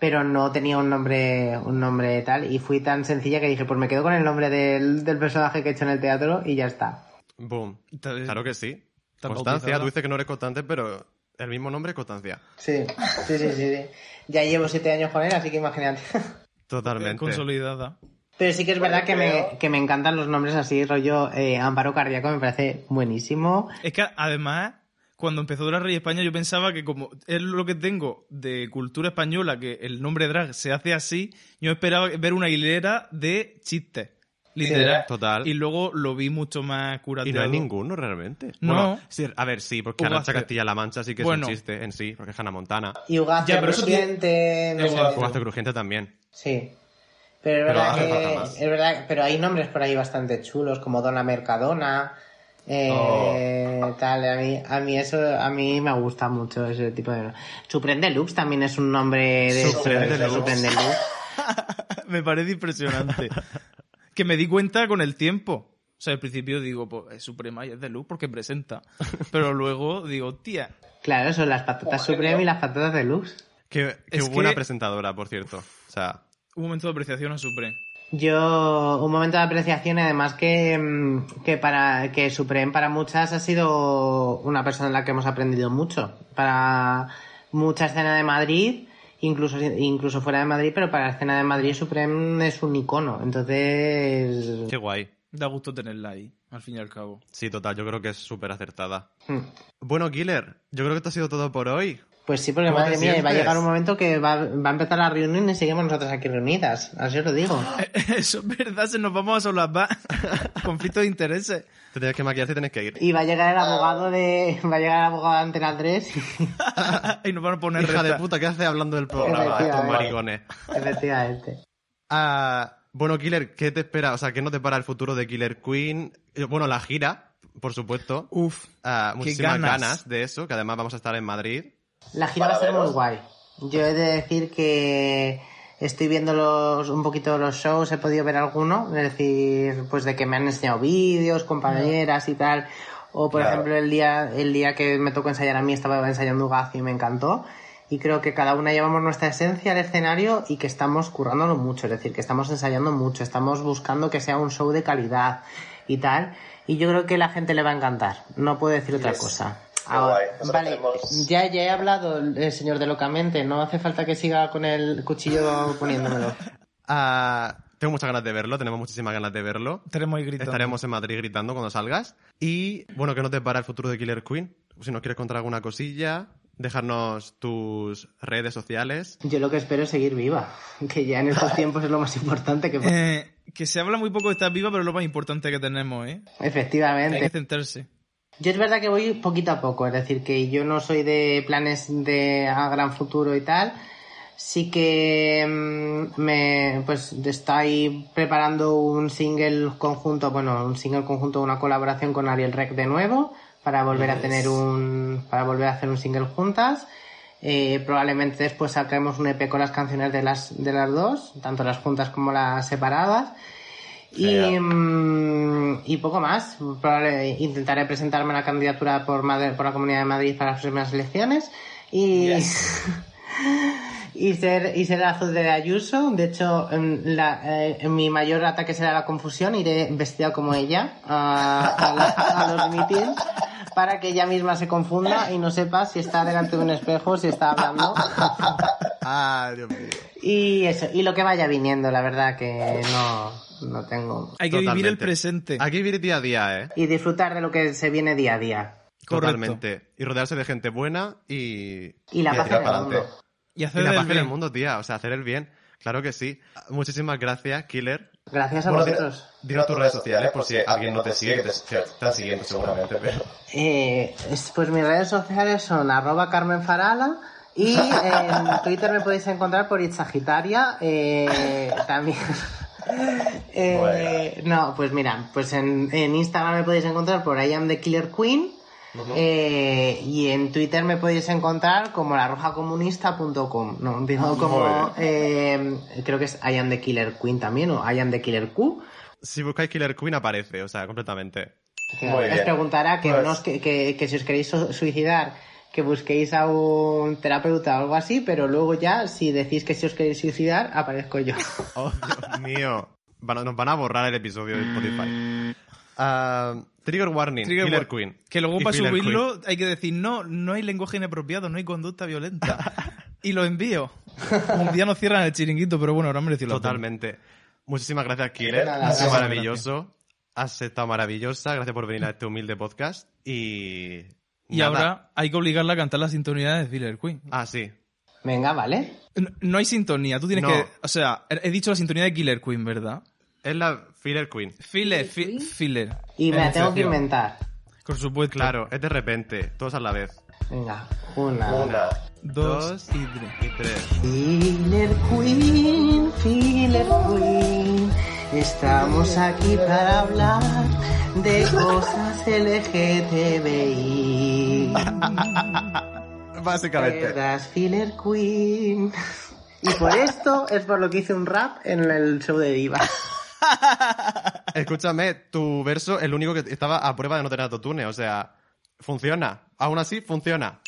pero no tenía un nombre un nombre tal y fui tan sencilla que dije pues me quedo con el nombre del, del personaje que he hecho en el teatro y ya está. Boom. Claro que sí. Constancia, tú dices que no eres constante, pero el mismo nombre es Constancia. Sí, sí, sí, sí. sí. Ya llevo siete años con él, así que imagínate. Totalmente. Consolidada. Pero sí que es verdad que me, que me encantan los nombres así, rollo eh, Amparo Cardíaco, me parece buenísimo. Es que además, cuando empezó la Rey España, yo pensaba que como es lo que tengo de cultura española, que el nombre drag se hace así, yo esperaba ver una hilera de chistes. Literal. Total. Y luego lo vi mucho más Y curateado. no hay ninguno realmente. No. Bueno, sí, a ver, sí, porque Ugace. Arancha Castilla-La Mancha sí que es Bueno. un chiste en sí, porque es Hannah Montana. Y Ugacia Ya, pero eso Crujiente, no Crujiente también. Sí. Pero es verdad que, es verdad, pero hay nombres por ahí bastante chulos, como Dona Mercadona, eh, Oh. tal, a mí, a mí eso, a mí me gusta mucho ese tipo de... Supreme Deluxe también es un nombre de... Supreme de Deluxe. Supreme Deluxe. me parece impresionante. que me di cuenta con el tiempo. O sea, al principio digo, pues es Suprema y es de luz porque presenta. Pero luego digo, tía, Claro, son las patatas Supreme y las patatas Deluxe. Qué, qué Es buena que- presentadora, por cierto. O sea, un momento de apreciación a Supreme. Yo, un momento de apreciación y además que, mm, que para, que Supreme para muchas ha sido una persona en la que hemos aprendido mucho. Para mucha escena de Madrid, incluso, incluso fuera de Madrid, pero para la escena de Madrid Supreme es un icono. Entonces, qué guay. Da gusto tenerla ahí, al fin y al cabo. Sí, total, yo creo que es súper acertada. mm, Bueno, Killer, yo creo que esto ha sido todo por hoy. Pues sí, porque ¿Cómo madre mía, va a llegar un momento que va, va a empezar la reunión y seguimos nosotros aquí reunidas. Así os lo digo. Eso es verdad, se nos vamos a solapar. Conflicto de intereses. Te tienes que maquillar y tienes que ir. Y va a llegar el abogado de, va a llegar el abogado de Antena 3 y nos van a poner Hija de puta, ¿qué haces hablando del programa? Estos maricones. Efectivamente. Ah, bueno, Killer, ¿qué te espera? O sea, ¿qué no te para el futuro de Killer Queen? Eh, Bueno, la gira, por supuesto. Uf, Ah, qué muchísimas ganas. ganas. de eso, que además vamos a estar en Madrid. La gira va a ser muy guay. Yo he de decir que estoy viendo los, un poquito los shows, he podido ver alguno, es decir, pues de que me han enseñado vídeos, compañeras y tal. O por Claro. ejemplo el día, el día que me tocó ensayar a mí estaba ensayando Ugacio y me encantó. y creo que cada una llevamos nuestra esencia al escenario y que estamos currándolo mucho, es decir, que estamos ensayando mucho, estamos buscando que sea un show de calidad y tal. Y yo creo que la gente le va a encantar, no puedo decir otra Yes. cosa. Qué Ahora, guay. Vale, tenemos- ya, ya he hablado el señor de locamente, no hace falta que siga con el cuchillo poniéndomelo. Ah, tengo muchas ganas de verlo, tenemos muchísimas ganas de verlo. Estaremos gritando. Estaremos en Madrid gritando cuando salgas. Y bueno, que no te para el futuro de Killer Queen. Si nos quieres contar alguna cosilla, dejarnos tus redes sociales. Yo lo que espero es seguir viva, que ya en estos tiempos es lo más importante que... Eh, que se habla muy poco de estar viva, pero es lo más importante que tenemos, ¿eh? Hay Efectivamente. que centrarse. Yo es verdad que voy poquito a poco, es decir, que yo no soy de planes de a gran futuro y tal. Sí que mm, me pues estoy preparando un single conjunto, bueno, un single conjunto, una colaboración con Ariel Rec de nuevo para volver a tener un para volver a hacer un single juntas. Eh, probablemente después saquemos un EP con las canciones de las de las dos, tanto las juntas como las separadas. Y, mm, y poco más. Intentaré presentarme a la candidatura por, Madrid- por la Comunidad de Madrid para las próximas elecciones. Y, y ser y ser azul de Ayuso. De hecho, en, la- eh, mi mayor ataque será la confusión. Iré vestida como ella a, a la- a los meetings para que ella misma se confunda y no sepa si está delante de un espejo, si está hablando. Ah, Dios mío. Y eso, y lo que vaya viniendo, la verdad que no, no tengo. Hay que vivir el presente. Hay que vivir día a día, ¿eh? Y disfrutar de lo que se viene día a día. Correcto. Totalmente. Y rodearse de gente buena y... Y la y paz tirar en el pa'lante. mundo. Y Y hacer la del paz en el bien. mundo, tía. O sea, hacer el bien. Claro que sí. Muchísimas gracias, Killer. Gracias a Bueno, vosotros. Dinos tus redes sociales por si alguien no te sigue, que te, te están siguiendo seguramente, pero... Eh, es- pues mis redes sociales son arroba Carmen Farala y en Twitter me podéis encontrar por Itzagitaria. Eh, también. Eh, no, pues mira, pues en, en Instagram me podéis encontrar por I am the Killer Queen. eh, y en Twitter me podéis encontrar como la rojacomunista.com. No, digo como. eh, creo que es I am the Killer Queen también, o I am the Killer Q. Si buscáis Killer Queen aparece, o sea, completamente. Muy os bien. preguntará que, Pues- no os- que, que- que si os queréis su- suicidar, que busquéis a un terapeuta o algo así, pero luego ya, si decís que si os queréis suicidar, aparezco yo. Oh, Dios mío. Van nos van a borrar el episodio de Spotify. Ah, trigger Warning, Trigger Killer wa- Queen. Que luego para subirlo hay que decir, no, no hay lenguaje inapropiado, no hay conducta violenta. y lo envío. Un día nos cierran el chiringuito, pero bueno, ahora la pena. Totalmente. Muchísimas gracias, Killer. Ha sido gracias. maravilloso. Has estado maravillosa. Gracias por venir a este humilde podcast. Y. Y nada. ahora hay que obligarla a cantar la sintonía de Filler Queen. Ah, sí. Venga, ¿vale? No, no hay sintonía, tú tienes No. que... O sea, he dicho la sintonía de Killer Queen, ¿verdad? Es la Filler Queen. Filler, fi- Filler. Y me la tengo que inventar. Por supuesto. Claro, es de repente. Todos a la vez. Venga, una. Una. Dos, Dos. y tres. Y tres. Filler Queen, Filler Queen, estamos aquí para hablar de cosas LGTBI. Básicamente. ¿Verdad, Filler Queen? Y por esto es por lo que hice un rap en el show de Diva. Escúchame, tu verso, el único que estaba a prueba de no tener autotune. O sea, funciona. Aún así, funciona.